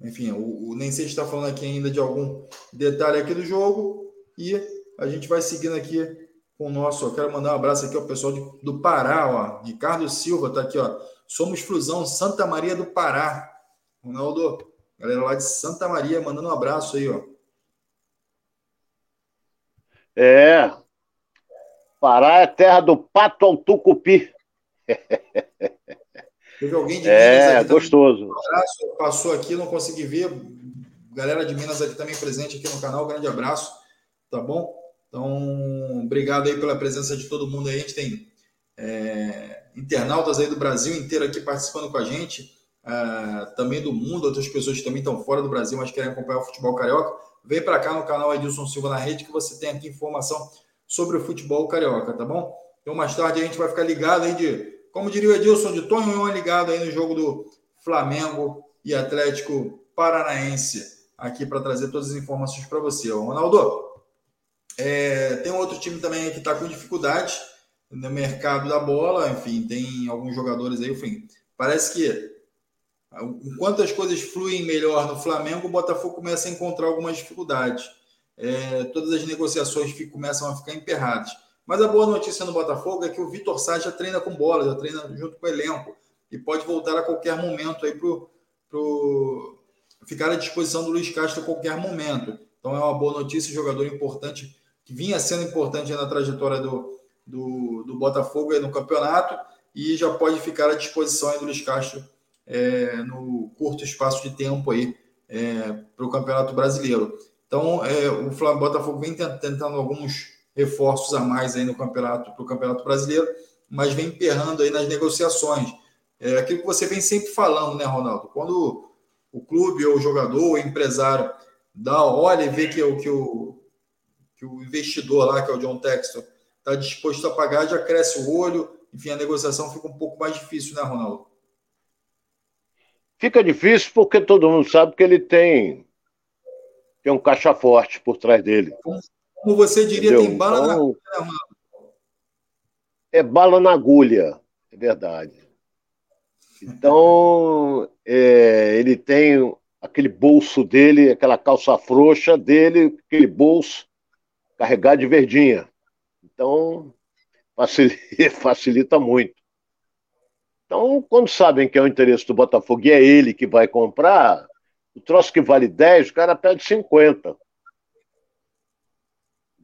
D: enfim, o, o nem sei se está falando aqui ainda de algum detalhe aqui do jogo e a gente vai seguindo aqui com o nosso. Eu quero mandar um abraço aqui ao pessoal de, do Pará, ó. Ricardo Silva está aqui, ó. Somos Flusão, Santa Maria do Pará. Ronaldo, galera lá de Santa Maria, mandando um abraço aí, ó.
E: É. Pará é terra do pato ao tucupi.
D: Teve alguém de
E: é, Minas aqui
D: gostoso. Um abraço, passou aqui, não consegui ver. Galera de Minas aqui também presente aqui no canal, grande abraço, tá bom? Então, obrigado aí pela presença de todo mundo aí. A gente tem é, internautas aí do Brasil inteiro aqui participando com a gente, é, também do mundo, outras pessoas que também estão fora do Brasil, mas querem acompanhar o futebol carioca. Vem para cá no canal Edilson Silva na rede que você tem aqui informação sobre o futebol carioca, tá bom? Então, mais tarde a gente vai ficar ligado aí de como diria o Edilson de Tonho ligado aí no jogo do Flamengo e Atlético Paranaense, aqui para trazer todas as informações para você. Ronaldo, é, tem outro time também que está com dificuldade no mercado da bola, enfim, tem alguns jogadores aí, enfim, parece que enquanto as coisas fluem melhor no Flamengo, o Botafogo começa a encontrar algumas dificuldades. É, todas as negociações começam a ficar emperradas. Mas a boa notícia no Botafogo é que o Vitor Sá já treina com bola, já treina junto com o elenco e pode voltar a qualquer momento aí para pro... ficar à disposição do Luiz Castro a qualquer momento. Então é uma boa notícia, jogador importante, que vinha sendo importante na trajetória do, do, do Botafogo no campeonato e já pode ficar à disposição do Luiz Castro é, no curto espaço de tempo aí é, para o Campeonato Brasileiro. Então, é, o Flamengo, Botafogo vem tentando alguns reforços a mais aí no campeonato para o Campeonato Brasileiro, mas vem emperrando aí nas negociações. É aquilo que você vem sempre falando, né, Ronaldo? Quando o clube ou o jogador ou o empresário dá, olha e vê que, que, o, que o investidor lá, que é o John Texton, está disposto a pagar, já cresce o olho, enfim, a negociação fica um pouco mais difícil, né, Ronaldo?
E: Fica difícil porque todo mundo sabe que ele tem, tem um caixa forte por trás dele.
D: Como, você diria, Entendeu? tem bala então, na agulha,
E: É bala na agulha, é verdade. Então, é, ele tem aquele bolso dele, aquela calça frouxa dele, aquele bolso carregado de verdinha. Então, facilita, facilita muito. Então, quando sabem que é o interesse do Botafogo e é ele que vai comprar, o troço que vale 10, o cara pede 50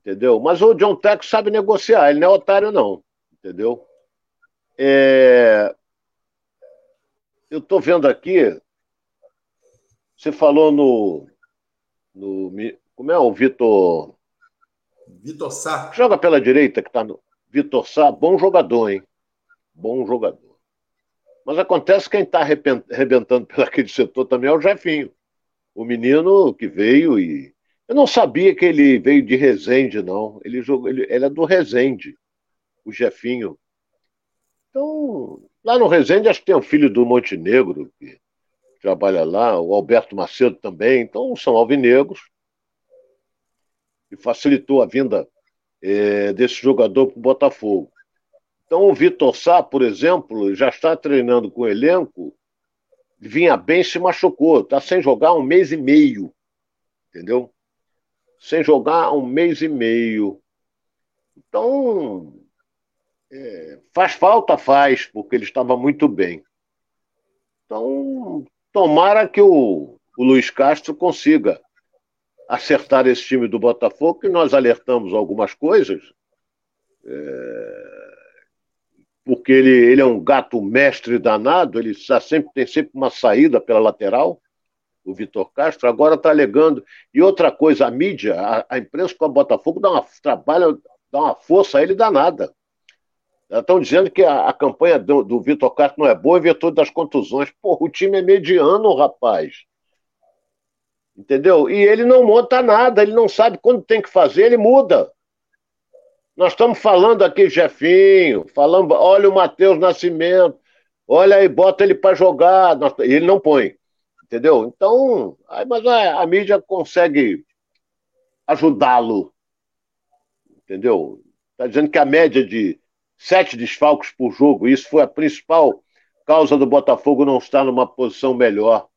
E: entendeu? Mas o John Tex sabe negociar, ele não é otário, não, entendeu? É... Eu estou vendo aqui, você falou no, no. Como é o Vitor.
D: Vitor Sá.
E: Joga pela direita, que está no. Vitor Sá, bom jogador, hein? Bom jogador. Mas acontece que quem está arrebentando pelo aquele setor também é o Jefinho. O menino que veio e. Eu não sabia que ele veio de Resende, não. Ele, jogou, ele, ele é do Resende, o Jefinho. Então, lá no Resende, acho que tem um filho do Montenegro, que trabalha lá, o Alberto Macedo também. Então, são alvinegros. E facilitou a vinda é, desse jogador para o Botafogo. Então, o Vitor Sá, por exemplo, já está treinando com o elenco, vinha bem, se machucou, está sem jogar um mês e meio, entendeu? Sem jogar um mês e meio. Então, é, faz falta, faz, porque ele estava muito bem. Então, tomara que o, o Luiz Castro consiga acertar esse time do Botafogo, que nós alertamos algumas coisas. É porque ele, ele é um gato mestre danado, ele sempre, tem sempre uma saída pela lateral, o Vitor Castro, agora está alegando. E outra coisa, a mídia, a, a imprensa com a Botafogo dá uma, trabalha, dá uma força a ele danada. Estão dizendo que a, a campanha do, do Vitor Castro não é boa em virtude das contusões. Porra, o time é mediano, rapaz. Entendeu? E ele não monta nada, ele não sabe quando tem que fazer, ele muda. Nós estamos falando aqui, Jefinho, falando, olha o Matheus Nascimento, olha aí, bota ele para jogar, e ele não põe, entendeu? Então, mas a, a mídia consegue ajudá-lo, entendeu? Está dizendo que a média de sete desfalques por jogo, isso foi a principal causa do Botafogo não estar numa posição melhor.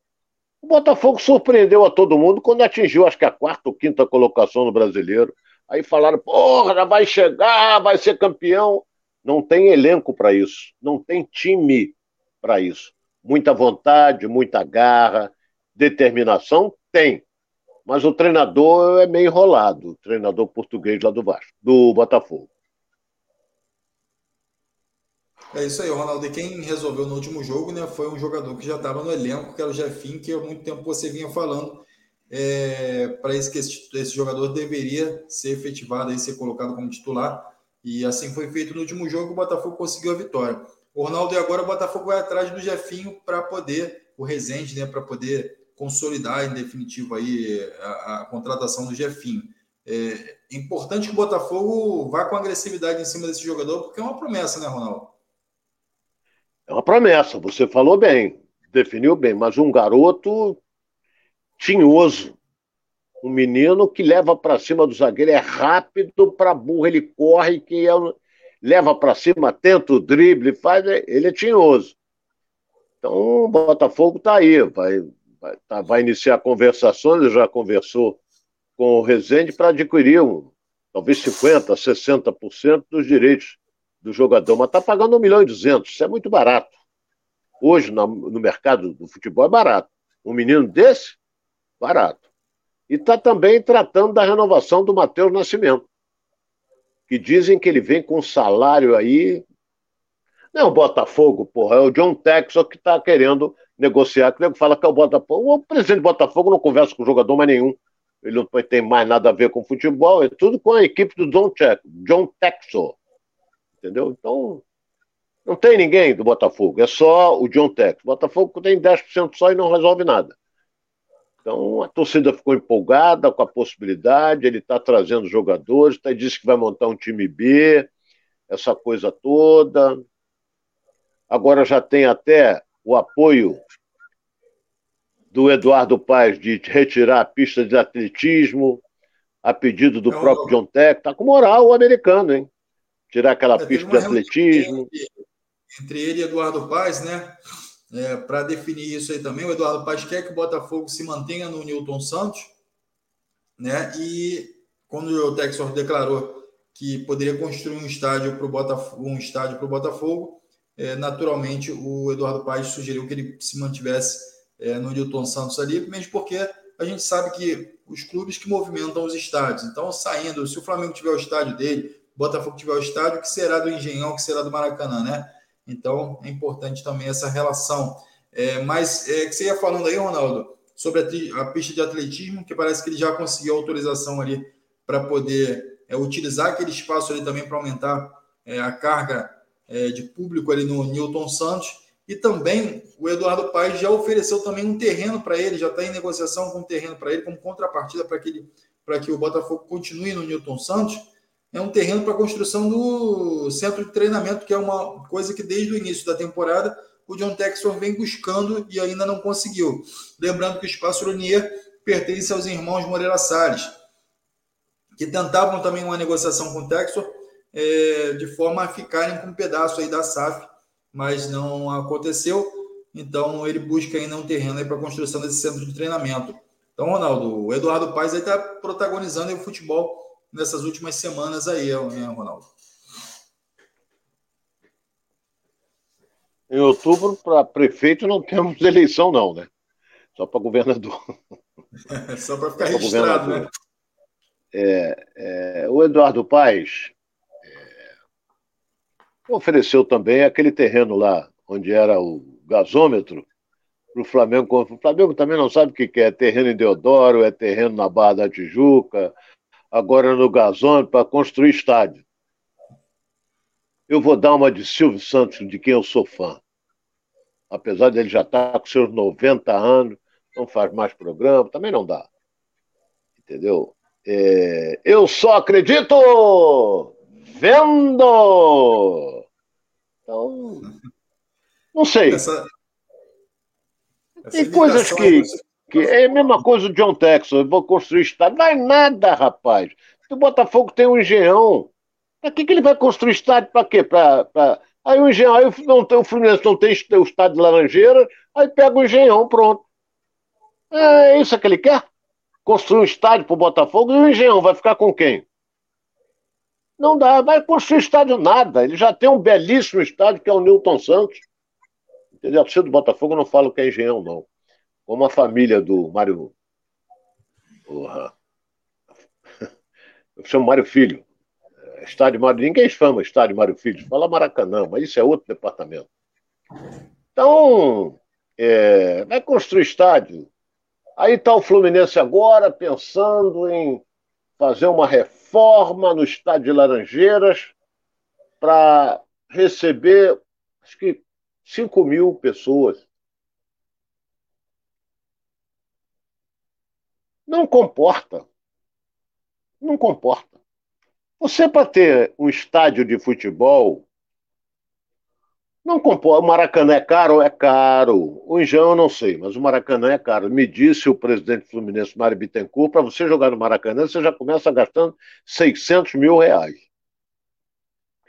E: O Botafogo surpreendeu a todo mundo quando atingiu, acho que a quarta ou quinta colocação no brasileiro. Aí falaram, porra, vai chegar, vai ser campeão. Não tem elenco para isso, não tem time para isso. Muita vontade, muita garra, determinação, tem. Mas o treinador é meio enrolado, o treinador português lá do Vasco, do Botafogo.
D: É isso aí, Ronaldo. E quem resolveu no último jogo né, foi um jogador que já estava no elenco, que era o Jefinho, que há muito tempo você vinha falando é, para esse, esse, jogador deveria ser efetivado e ser colocado como titular. E assim foi feito no último jogo, o Botafogo conseguiu a vitória. O Ronaldo e agora o Botafogo vai atrás do Jefinho para poder, o Rezende, né, para poder consolidar em definitivo aí a, a contratação do Jefinho. É, é importante que o Botafogo vá com agressividade em cima desse jogador, porque é uma promessa, né, Ronaldo?
E: É uma promessa, você falou bem, definiu bem, mas um garoto tinhoso. Um menino que leva para cima do zagueiro, é rápido para burro, ele corre, que é, leva para cima, tenta o drible, faz, ele é tinhoso. Então o Botafogo está aí, vai, vai, tá, vai iniciar conversações, ele já conversou com o Rezende para adquirir um, talvez 50%, 60% dos direitos do jogador, mas está pagando 1 milhão e 200, isso é muito barato. Hoje, no, no mercado do futebol, é barato. Um menino desse, barato. E está também tratando da renovação do Matheus Nascimento, que dizem que ele vem com um salário aí. Não é o Botafogo, porra, é o John Texas que está querendo negociar. Que fala que é o Botafogo. O presidente do Botafogo não conversa com jogador mais nenhum. Ele não tem mais nada a ver com futebol, é tudo com a equipe do John, Check, John Texor. Entendeu? Então, não tem ninguém do Botafogo, é só o John Tex. O Botafogo tem 10% só e não resolve nada. Então a torcida ficou empolgada com a possibilidade, ele está trazendo jogadores, tá, disse que vai montar um time B, essa coisa toda. Agora já tem até o apoio do Eduardo Paes de retirar a pista de atletismo, a pedido do próprio John Tech. Está com moral o americano, hein? Tirar aquela é, pista de atletismo.
D: Entre, entre ele e Eduardo Paes, né? É, para definir isso aí também. O Eduardo Paz quer que o Botafogo se mantenha no Newton Santos, né? E quando o Texor declarou que poderia construir um estádio para o Botafogo, um estádio Botafogo, é, naturalmente o Eduardo Paz sugeriu que ele se mantivesse é, no Newton Santos ali, mesmo porque a gente sabe que os clubes que movimentam os estádios. Então, saindo, se o Flamengo tiver o estádio dele, o Botafogo tiver o estádio, que será do Engenhão, que será do Maracanã, né? Então, é importante também essa relação. É, mas é, que você ia falando aí, Ronaldo, sobre a, a pista de atletismo, que parece que ele já conseguiu autorização ali para poder é, utilizar aquele espaço ali também para aumentar é, a carga é, de público ali no Newton Santos. E também o Eduardo Paes já ofereceu também um terreno para ele, já está em negociação com um terreno para ele, como contrapartida para que, que o Botafogo continue no Newton Santos. É um terreno para a construção do centro de treinamento, que é uma coisa que desde o início da temporada o John Texor vem buscando e ainda não conseguiu. Lembrando que o Espaço Lunier pertence aos irmãos Moreira Salles, que tentavam também uma negociação com o Texor, é, de forma a ficarem com um pedaço aí da SAF, mas não aconteceu. Então ele busca ainda um terreno para a construção desse centro de treinamento. Então, Ronaldo, o Eduardo Paes está protagonizando o futebol nessas últimas semanas aí, né, Ronaldo?
E: Em outubro, para prefeito, não temos eleição, não, né? Só para governador.
D: Só para ficar registrado, né?
E: É, é, o Eduardo Paes é, ofereceu também aquele terreno lá, onde era o gasômetro, para o Flamengo. O Flamengo também não sabe o que é terreno em Deodoro, é terreno na Barra da Tijuca, agora no gasômetro, para construir estádio eu vou dar uma de Silvio Santos, de quem eu sou fã. Apesar dele já estar tá com seus 90 anos, não faz mais programa, também não dá. Entendeu? É, eu só acredito vendo! Então, não sei. Essa, essa Tem coisas que, que. É a mesma coisa do John Texas. Vou construir estádio. Não é nada, rapaz. O Botafogo tem um engenhão. Para que, que ele vai construir estádio? Para quê? Pra, pra... Aí o engenhão, aí não tem, o Fluminense não tem o estádio de Laranjeira, aí pega o engenhão, pronto. É isso que ele quer? Construir um estádio para o Botafogo e o engenhão vai ficar com quem? Não dá, vai construir estádio nada. Ele já tem um belíssimo estádio que é o Newton Santos. Entendeu? A torcida do Botafogo não fala que é engenhão, não. Como a família do Mário. Porra. Eu chamo Mário Filho. Estádio Mário, ninguém chama Estádio Mário Filho, fala Maracanã, mas isso é outro departamento. Então, é, vai construir estádio. Aí está o Fluminense agora pensando em fazer uma reforma no estádio de Laranjeiras para receber, acho que 5 mil pessoas. Não comporta. Não comporta. Você, para ter um estádio de futebol, não compõe. O Maracanã é caro? É caro. O Engenhão eu não sei, mas o Maracanã é caro. Me disse o presidente Fluminense, Mário Bittencourt, para você jogar no Maracanã, você já começa gastando 600 mil reais.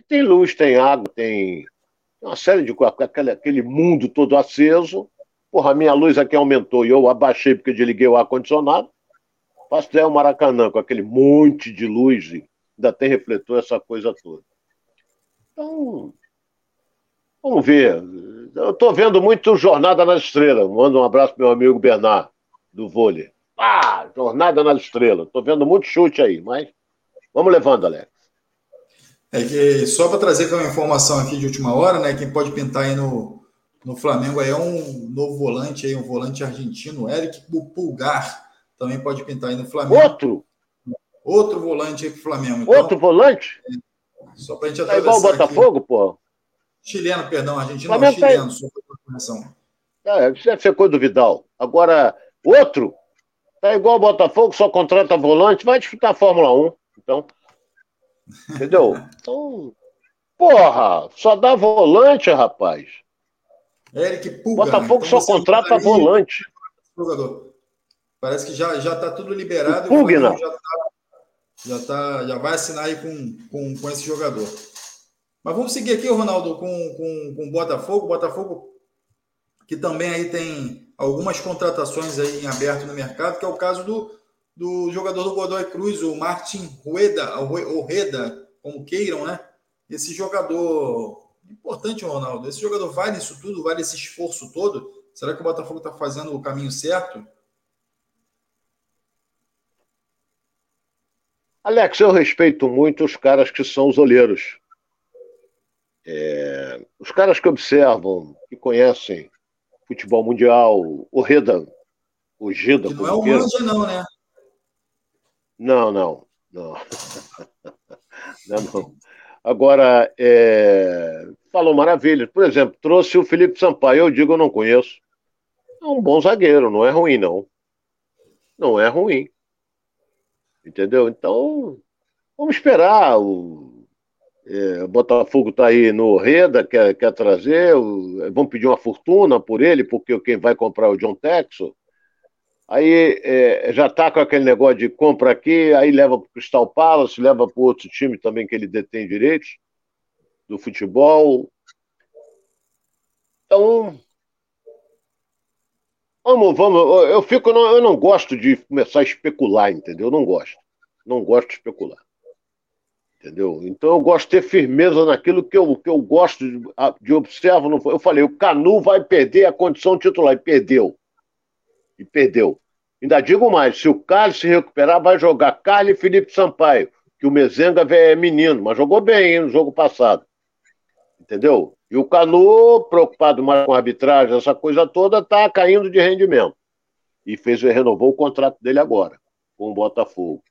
E: Tem luz, tem água, tem uma série de coisas, aquele, aquele mundo todo aceso. Porra, a minha luz aqui aumentou e eu abaixei porque desliguei o ar-condicionado. Faço ideia o Maracanã com aquele monte de luz ainda tem refletor, essa coisa toda. Então, vamos ver. Eu estou vendo muito Jornada nas Estrelas. Manda um abraço para meu amigo Bernard, do vôlei. Ah, Jornada nas Estrelas. Estou vendo muito chute aí, mas vamos levando, Alex.
D: É que, só para trazer uma informação aqui de última hora, né? Quem pode pintar aí no, no Flamengo aí é um novo volante aí, um volante argentino, Eric Pulgar. Também pode pintar aí no Flamengo.
E: Outro?
D: Outro volante aí pro Flamengo.
E: Então, Outro volante?
D: Só para a gente
E: tá igual o Botafogo, aqui. pô?
D: Chileno, perdão, argentino não, chileno, tá... só correção.
E: É, isso ser coisa do Vidal. Agora, outro, tá igual o Botafogo, só contrata volante, vai disputar a Fórmula 1. Então, entendeu? Então, porra, só dá volante, rapaz.
D: Eric Pulga.
E: Botafogo então, só contrata volante.
D: Jogador. Parece que já já está tudo liberado.
E: Pugna.
D: Já tá já, tá, já vai assinar aí com, com, com esse jogador. Mas vamos seguir aqui, Ronaldo, com, com, com o Botafogo. Botafogo que também aí tem algumas contratações aí em aberto no mercado, que é o caso do, do jogador do Godoy Cruz, o Martin Rueda, ou Reda, como queiram, né? Esse jogador importante, Ronaldo. Esse jogador vale isso tudo, vale esse esforço todo? Será que o Botafogo está fazendo o caminho certo?
E: Alex, eu respeito muito os caras que são os olheiros. É, os caras que observam, que conhecem futebol mundial, o Reda O Gida.
D: Que não é o Manja, não, né?
E: Não, não. Não. não, não. Agora, é... falou maravilha. Por exemplo, trouxe o Felipe Sampaio. Eu digo, eu não conheço. É um bom zagueiro, não é ruim, não. Não é ruim. Entendeu? Então, vamos esperar. O, é, Botafogo está aí no Reda, quer, quer trazer. Vão pedir uma fortuna por ele, porque quem vai comprar é o John Texo. Aí é, já está com aquele negócio de compra aqui, aí leva para o Crystal Palace, leva para outro time também que ele detém direitos do futebol. Então, vamos, vamos. Eu fico, eu não gosto de começar a especular, entendeu? Eu não gosto, não gosto de especular, entendeu? Então eu gosto de ter firmeza naquilo que eu, que eu gosto de, de observar. Eu falei, o Canu vai perder a condição titular e perdeu e perdeu. Ainda digo mais: se o Carlos se recuperar, vai jogar Carlos e Felipe Sampaio, que o Mezenga é menino, mas jogou bem hein, no jogo passado. Entendeu? E o Canu, preocupado mais com a arbitragem, essa coisa toda, está caindo de rendimento. E fez, renovou o contrato dele agora, com o Botafogo.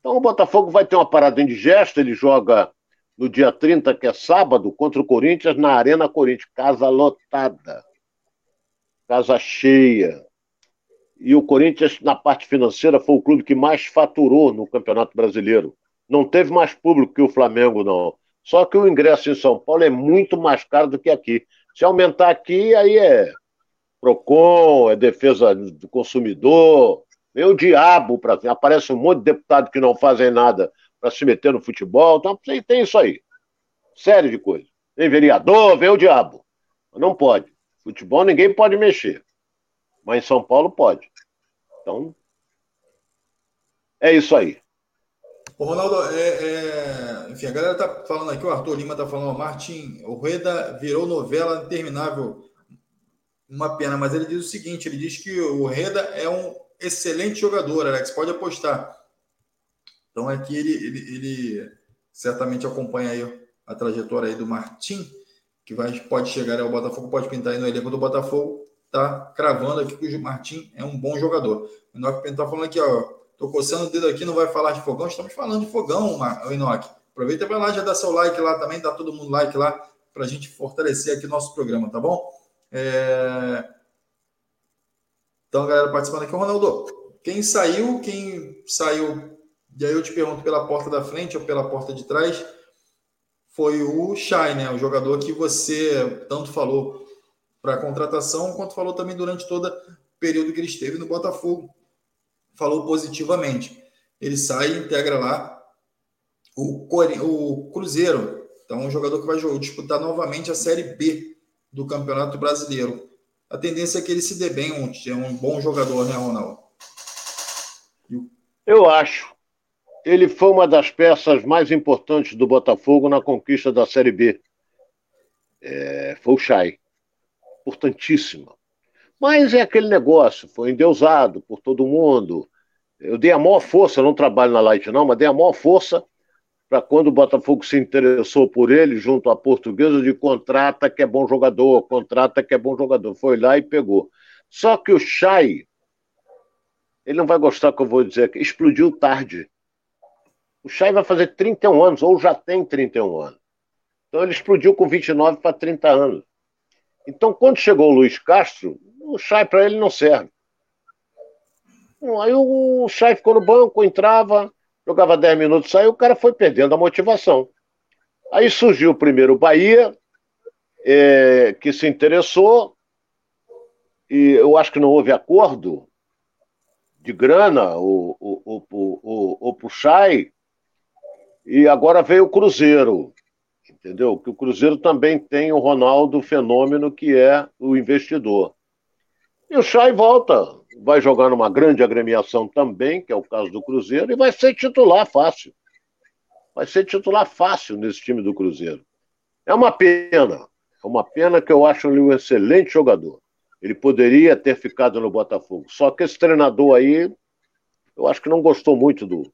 E: Então o Botafogo vai ter uma parada indigesta, ele joga no dia 30, que é sábado, contra o Corinthians, na Arena Corinthians, casa lotada. Casa cheia. E o Corinthians, na parte financeira, foi o clube que mais faturou no Campeonato Brasileiro. Não teve mais público que o Flamengo, não. Só que o ingresso em São Paulo é muito mais caro do que aqui. Se aumentar aqui, aí é PROCON, é defesa do consumidor, meu diabo, pra... aparece um monte de deputado que não fazem nada para se meter no futebol. Então, tem isso aí. Série de coisas. Tem vereador, vem o diabo. Não pode. Futebol ninguém pode mexer. Mas em São Paulo pode. Então, é isso aí.
D: Ô, Ronaldo, é, é... enfim, a galera tá falando aqui, o Arthur Lima tá falando, Martin, o Reda virou novela interminável. Uma pena, mas ele diz o seguinte: ele diz que o Reda é um excelente jogador, Alex, pode apostar. Então aqui ele, ele, ele certamente acompanha aí a trajetória aí do Martim, que vai, pode chegar ao Botafogo, pode pintar aí no elenco do Botafogo tá cravando aqui que o Martim é um bom jogador. O Enoque tá falando aqui, ó. Tô coçando o dedo aqui, não vai falar de fogão. Estamos falando de fogão, o Enoque. Aproveita e vai lá, já dá seu like lá também, dá todo mundo like lá, para a gente fortalecer aqui o nosso programa, tá bom? É... Então, galera participando aqui, Ronaldo. Quem saiu, quem saiu, e aí eu te pergunto pela porta da frente ou pela porta de trás, foi o Shai, né? O jogador que você tanto falou para a contratação, quanto falou também durante todo o período que ele esteve no Botafogo. Falou positivamente. Ele sai e integra lá o, o Cruzeiro. Então, um jogador que vai disputar novamente a Série B do Campeonato Brasileiro. A tendência é que ele se dê bem, é um bom jogador, né, Ronaldo?
E: Eu acho. Ele foi uma das peças mais importantes do Botafogo na conquista da Série B. É, foi o Chay importantíssima. Mas é aquele negócio, foi endeusado por todo mundo. Eu dei a maior força, não trabalho na Light não, mas dei a maior força para quando o Botafogo se interessou por ele, junto à portuguesa, de contrata que é bom jogador, contrata que é bom jogador. Foi lá e pegou. Só que o Chay, ele não vai gostar que eu vou dizer, que explodiu tarde. O Chay vai fazer 31 anos, ou já tem 31 anos. Então ele explodiu com 29 para 30 anos. Então, quando chegou o Luiz Castro, o Chay para ele não serve. Aí o Chay ficou no banco, entrava, jogava 10 minutos, saiu, o cara foi perdendo a motivação. Aí surgiu o primeiro Bahia, é, que se interessou, e eu acho que não houve acordo de grana o, o, o, o, o, o Chay, e agora veio o Cruzeiro entendeu? Que o Cruzeiro também tem o Ronaldo fenômeno que é o investidor. E o Chay volta, vai jogar numa grande agremiação também, que é o caso do Cruzeiro, e vai ser titular fácil. Vai ser titular fácil nesse time do Cruzeiro. É uma pena, é uma pena que eu acho ele um excelente jogador. Ele poderia ter ficado no Botafogo. Só que esse treinador aí, eu acho que não gostou muito do.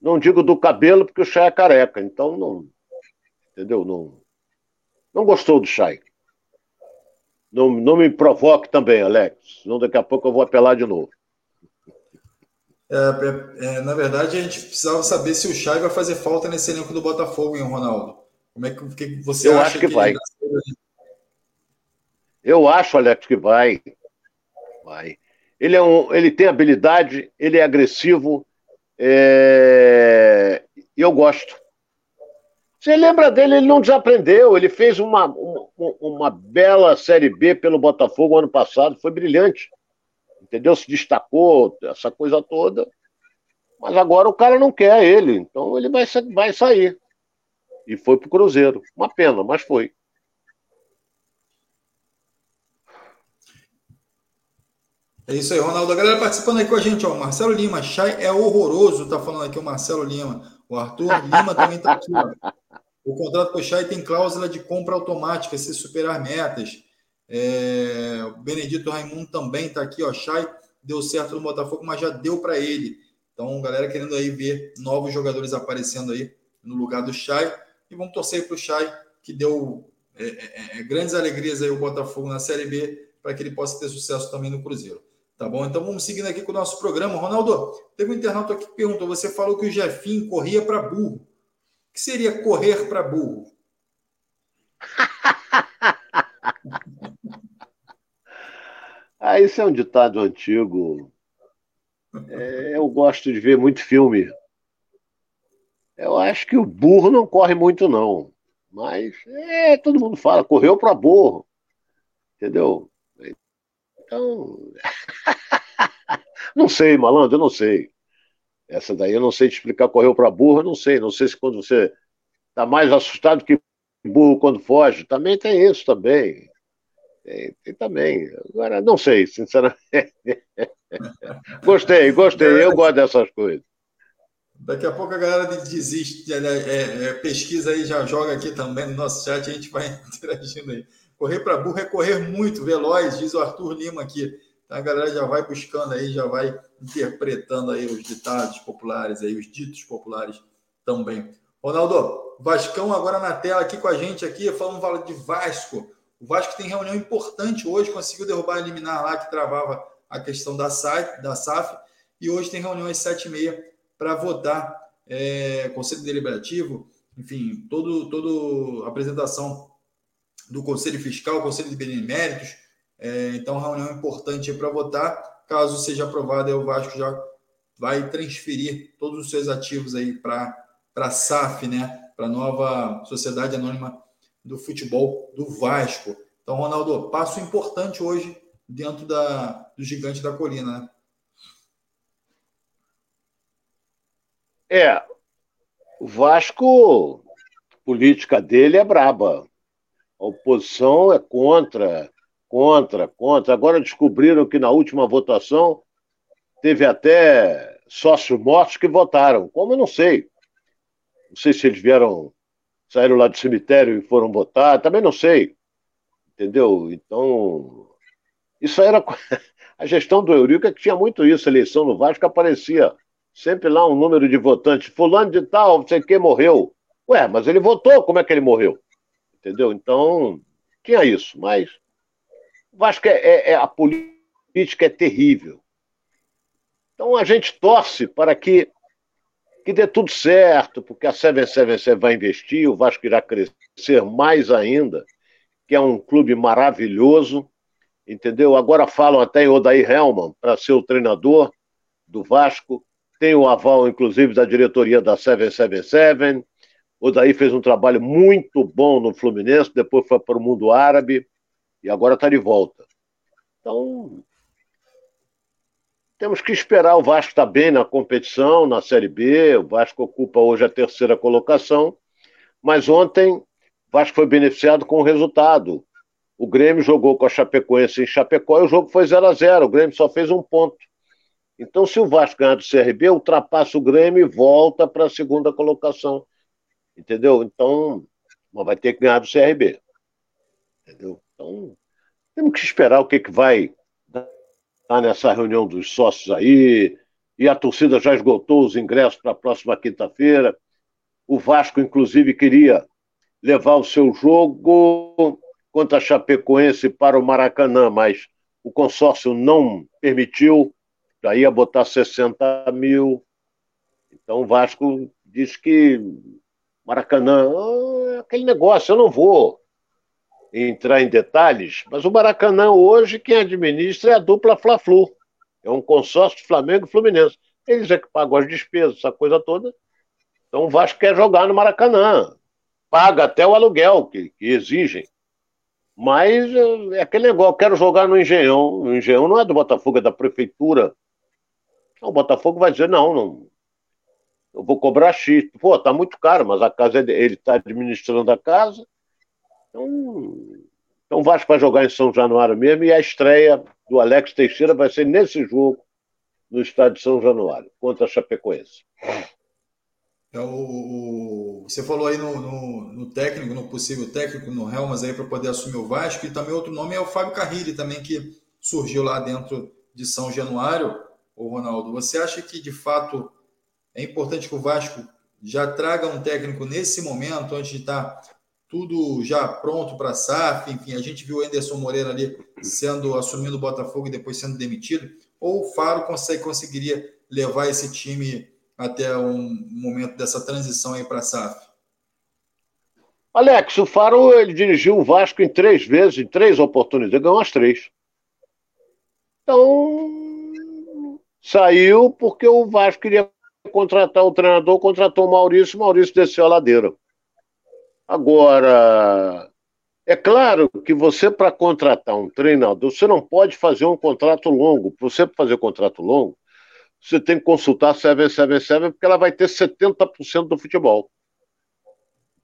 E: Não digo do cabelo, porque o Chay é careca, então não, entendeu? Não, não gostou do Chay. Não, não me provoque também, Alex, senão daqui a pouco eu vou apelar de novo.
D: É, é, na verdade, a gente precisava saber se o Chay vai fazer falta nesse elenco do Botafogo, hein, Ronaldo? Como é que, que você
E: eu
D: acha
E: acho que, que vai. Eu acho, Alex, que vai. Vai. Ele, é um, ele tem habilidade, ele é agressivo, é... e eu gosto. Você lembra dele, ele não desaprendeu, ele fez uma, uma, uma bela Série B pelo Botafogo ano passado, foi brilhante entendeu? Se destacou, essa coisa toda. Mas agora o cara não quer ele, então ele vai, vai sair. E foi pro Cruzeiro. Uma pena, mas foi.
D: É isso aí, Ronaldo. A galera participando aí com a gente, ó. Marcelo Lima, Chay é horroroso, tá falando aqui o Marcelo Lima. O Arthur Lima também tá aqui, ó. O contrato com o Chay tem cláusula de compra automática se superar metas. É, o Benedito Raimundo também está aqui, ó. Chay deu certo no Botafogo, mas já deu para ele. Então, galera querendo aí ver novos jogadores aparecendo aí no lugar do Chay. E vamos torcer para o Chay, que deu é, é, é, grandes alegrias aí o Botafogo na Série B, para que ele possa ter sucesso também no Cruzeiro. Tá bom? Então vamos seguindo aqui com o nosso programa. Ronaldo, teve um internauta aqui que perguntou: você falou que o Jefinho corria para burro. Que seria correr para burro?
E: Ah, isso é um ditado antigo. É, eu gosto de ver muito filme. Eu acho que o burro não corre muito, não. Mas é, todo mundo fala, correu para burro. Entendeu? Então. não sei, malandro, eu não sei. Essa daí eu não sei te explicar, correu para burro, não sei. Não sei se quando você está mais assustado que burro quando foge. Também tem isso também. Tem, tem também. Agora, não sei, sinceramente. gostei, gostei. Eu gosto dessas coisas.
D: Daqui a pouco a galera desiste, é, é, é, pesquisa aí, já joga aqui também no nosso chat, a gente vai interagindo aí. Correr para burro é correr muito veloz, diz o Arthur Lima aqui. Então a galera já vai buscando aí, já vai interpretando aí os ditados populares, aí, os ditos populares também. Ronaldo, Vascão agora na tela aqui com a gente aqui, falando de Vasco. O Vasco tem reunião importante hoje, conseguiu derrubar a liminar lá que travava a questão da SAF, da SAF e hoje tem reunião às sete e meia para votar é, Conselho Deliberativo, enfim, todo, todo a apresentação do Conselho Fiscal, Conselho de Beneméritos, é, então reunião importante para votar, caso seja aprovada, o Vasco já vai transferir todos os seus ativos aí para a SAF, né, para a nova Sociedade Anônima do futebol do Vasco. Então, Ronaldo, passo importante hoje dentro da, do gigante da colina, né?
E: É, o Vasco, a política dele é braba. A oposição é contra, contra, contra. Agora descobriram que na última votação teve até sócios mortos que votaram. Como eu não sei. Não sei se eles vieram saíram lá do cemitério e foram votar, também não sei. Entendeu? Então, isso era. A gestão do Eurico que tinha muito isso, a eleição no Vasco aparecia sempre lá um número de votantes. Fulano de tal, não sei que, morreu. Ué, mas ele votou, como é que ele morreu? Entendeu? Então, tinha isso, mas o Vasco é, é, é a política é terrível. Então a gente torce para que que dê tudo certo, porque a 777 vai investir, o Vasco irá crescer mais ainda, que é um clube maravilhoso, entendeu? Agora falam até em Odair Helman para ser o treinador do Vasco, tem o aval, inclusive, da diretoria da 777. O Odair fez um trabalho muito bom no Fluminense, depois foi para o mundo árabe e agora está de volta. Então, temos que esperar. O Vasco está bem na competição, na Série B. O Vasco ocupa hoje a terceira colocação. Mas ontem, o Vasco foi beneficiado com o resultado. O Grêmio jogou com a Chapecoense em Chapecó e o jogo foi 0 a 0 O Grêmio só fez um ponto. Então, se o Vasco ganhar do CRB, ultrapassa o Grêmio e volta para a segunda colocação. Entendeu? Então, vai ter que ganhar do CRB. Entendeu? Então, temos que esperar o que, que vai tá nessa reunião dos sócios aí, e a torcida já esgotou os ingressos para a próxima quinta-feira. O Vasco, inclusive, queria levar o seu jogo contra a Chapecoense para o Maracanã, mas o consórcio não permitiu, já ia botar 60 mil. Então o Vasco diz que Maracanã, oh, aquele negócio, eu não vou entrar em detalhes, mas o Maracanã hoje, quem administra é a dupla Fla-Flu. É um consórcio Flamengo e Fluminense. Eles é que pagam as despesas, essa coisa toda. Então o Vasco quer jogar no Maracanã. Paga até o aluguel que, que exigem. Mas é aquele negócio, quero jogar no Engenhão. O Engenhão não é do Botafogo, é da prefeitura. Então, o Botafogo vai dizer, não, não, eu vou cobrar X. Pô, tá muito caro, mas a casa é ele está administrando a casa. Então, então o Vasco vai jogar em São Januário mesmo e a estreia do Alex Teixeira vai ser nesse jogo no estádio de São Januário, contra a Chapecoense.
D: É o, você falou aí no, no, no, técnico, no possível técnico, no Helmas aí para poder assumir o Vasco, e também outro nome é o Fábio Carrilli, também que surgiu lá dentro de São Januário. O Ronaldo, você acha que de fato é importante que o Vasco já traga um técnico nesse momento, antes de estar tá tudo já pronto para SAF? Enfim, a gente viu o Anderson Moreira ali sendo assumindo o Botafogo e depois sendo demitido. Ou o Faro consegue, conseguiria levar esse time até um momento dessa transição aí para SAF?
E: Alex, o Faro ele dirigiu o Vasco em três vezes, em três oportunidades, ganhou as três. Então, saiu porque o Vasco queria contratar o treinador, contratou o Maurício, o Maurício desceu a ladeira. Agora, é claro que você, para contratar um treinador, você não pode fazer um contrato longo. Para você fazer um contrato longo, você tem que consultar a 777, porque ela vai ter 70% do futebol.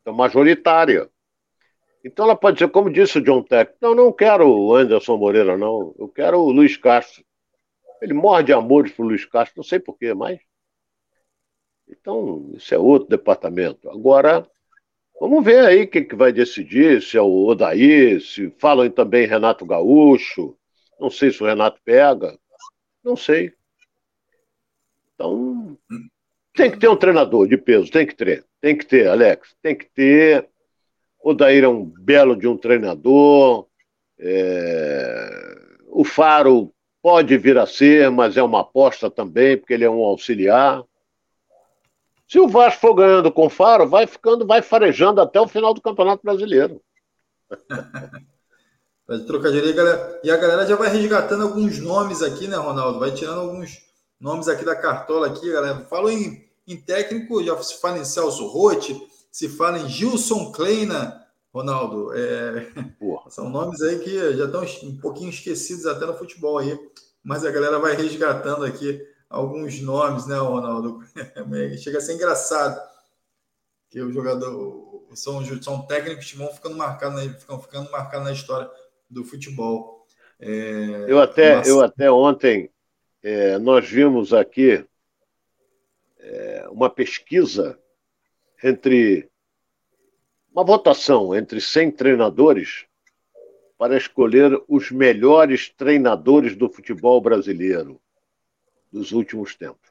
E: Então, majoritária. Então ela pode dizer, como disse o John Tech, não, não quero o Anderson Moreira, não. Eu quero o Luiz Castro. Ele morre de amores pro Luiz Castro, não sei porquê, mas. Então, isso é outro departamento. Agora, vamos ver aí quem que vai decidir, se é o Odaí, se falam também Renato Gaúcho. Não sei se o Renato pega. Não sei. Então, tem que ter um treinador de peso, tem que ter. Tem que ter, Alex, tem que ter. O Daíra é um belo de um treinador. É... O Faro pode vir a ser, mas é uma aposta também, porque ele é um auxiliar. Se o Vasco for ganhando com Faro, vai ficando, vai farejando até o final do Campeonato Brasileiro.
D: Vai trocadilho galera. E a galera já vai resgatando alguns nomes aqui, né, Ronaldo? Vai tirando alguns nomes aqui da cartola aqui, galera. Falou em, em técnico, já se fala em Celso Rotti, se fala em Gilson Kleina, Ronaldo. É, são nomes aí que já estão um pouquinho esquecidos até no futebol aí, mas a galera vai resgatando aqui alguns nomes, né, Ronaldo? Chega a ser engraçado que o jogador são, são técnicos que vão ficando marcados, ficam ficando marcados na história do futebol.
E: É, eu até, mas... eu até ontem é, nós vimos aqui é, uma pesquisa entre uma votação entre 100 treinadores para escolher os melhores treinadores do futebol brasileiro dos últimos tempos.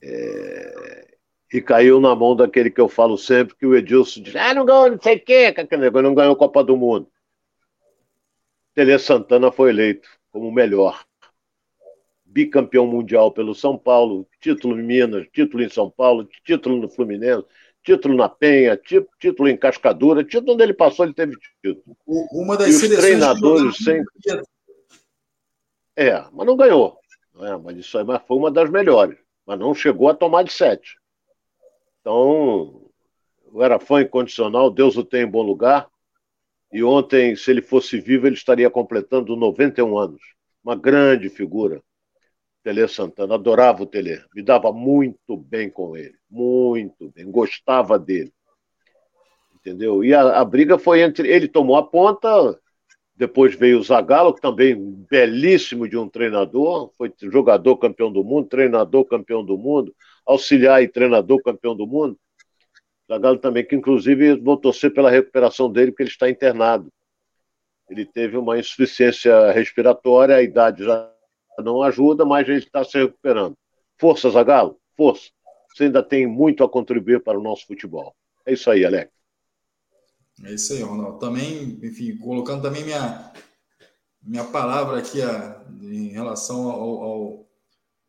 E: É... E caiu na mão daquele que eu falo sempre, que o Edilson diz, ah, não ganhou não sei o quê, não ganhou Copa do Mundo. Tele Santana foi eleito como o melhor. Bicampeão mundial pelo São Paulo, título em Minas, título em São Paulo, título no Fluminense, título na Penha, título em Cascadura, título onde ele passou, ele teve título.
D: Uma das
E: e os treinadores sempre. É, mas não ganhou. Não é? Mas isso aí foi uma das melhores. Mas não chegou a tomar de sete. Então, eu era fã incondicional, Deus o tem em bom lugar. E ontem, se ele fosse vivo, ele estaria completando 91 anos. Uma grande figura. Tele Santana, adorava o Tele, me dava muito bem com ele, muito bem, gostava dele. Entendeu? E a, a briga foi entre. Ele tomou a ponta, depois veio o Zagallo, que também belíssimo de um treinador, foi jogador campeão do mundo, treinador campeão do mundo, auxiliar e treinador campeão do mundo. Zagallo também, que inclusive vou torcer pela recuperação dele, porque ele está internado. Ele teve uma insuficiência respiratória, a idade já não ajuda, mas ele está se recuperando. Força, Zagallo, força. Você ainda tem muito a contribuir para o nosso futebol. É isso aí, Alex.
D: É isso aí, Ronaldo. Também, enfim, colocando também minha, minha palavra aqui a, em relação ao, ao,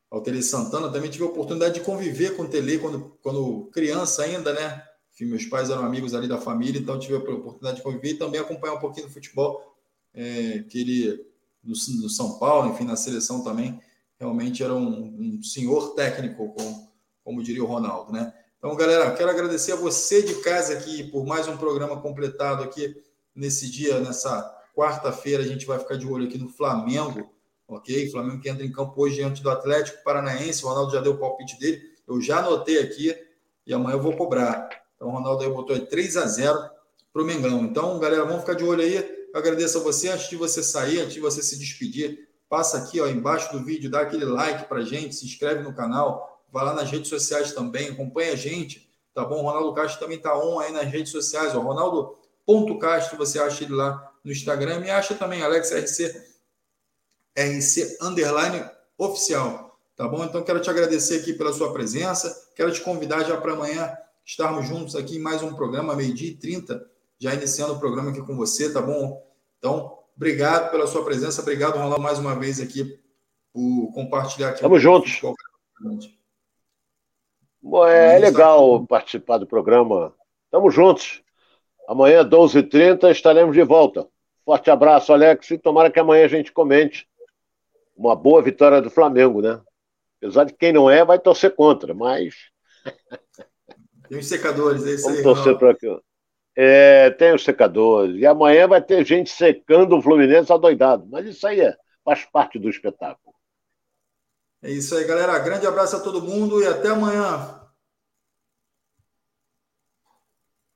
D: ao Tele Santana, também tive a oportunidade de conviver com o Tele quando, quando criança ainda, né? Enfim, meus pais eram amigos ali da família, então tive a oportunidade de conviver e também acompanhar um pouquinho do futebol, é, que ele, do, do, São Paulo, enfim, na seleção também, realmente era um, um senhor técnico, como, como diria o Ronaldo, né? Então, galera, quero agradecer a você de casa aqui por mais um programa completado aqui nesse dia, nessa quarta-feira. A gente vai ficar de olho aqui no Flamengo, ok? Flamengo que entra em campo hoje diante do Atlético Paranaense. O Ronaldo já deu o palpite dele. Eu já anotei aqui e amanhã eu vou cobrar. Então, o Ronaldo aí botou 3 a 0 para o Mengão. Então, galera, vamos ficar de olho aí. Agradeço a você. Antes de você sair, antes de você se despedir, passa aqui ó, embaixo do vídeo, dá aquele like para gente, se inscreve no canal vai lá nas redes sociais também, acompanha a gente, tá bom? O Ronaldo Castro também tá on aí nas redes sociais, ó, Ronaldo.castro, você acha ele lá no Instagram, e acha também Alex RC, RC underline oficial, tá bom? Então quero te agradecer aqui pela sua presença, quero te convidar já para amanhã estarmos juntos aqui em mais um programa, meio-dia e 30, já iniciando o programa aqui com você, tá bom? Então, obrigado pela sua presença, obrigado, Ronaldo, mais uma vez aqui por compartilhar aqui.
E: Tamo juntos. É, é legal participar do programa. Tamo juntos. Amanhã, 12h30, estaremos de volta. Forte abraço, Alex, e tomara que amanhã a gente comente uma boa vitória do Flamengo, né? Apesar de quem não é, vai torcer contra, mas.
D: Tem os secadores, é isso
E: Vamos aí. torcer para aqui. É, tem os secadores. E amanhã vai ter gente secando o Fluminense adoidado. Mas isso aí é, faz parte do espetáculo.
D: É isso aí, galera. Grande abraço a todo mundo e até amanhã.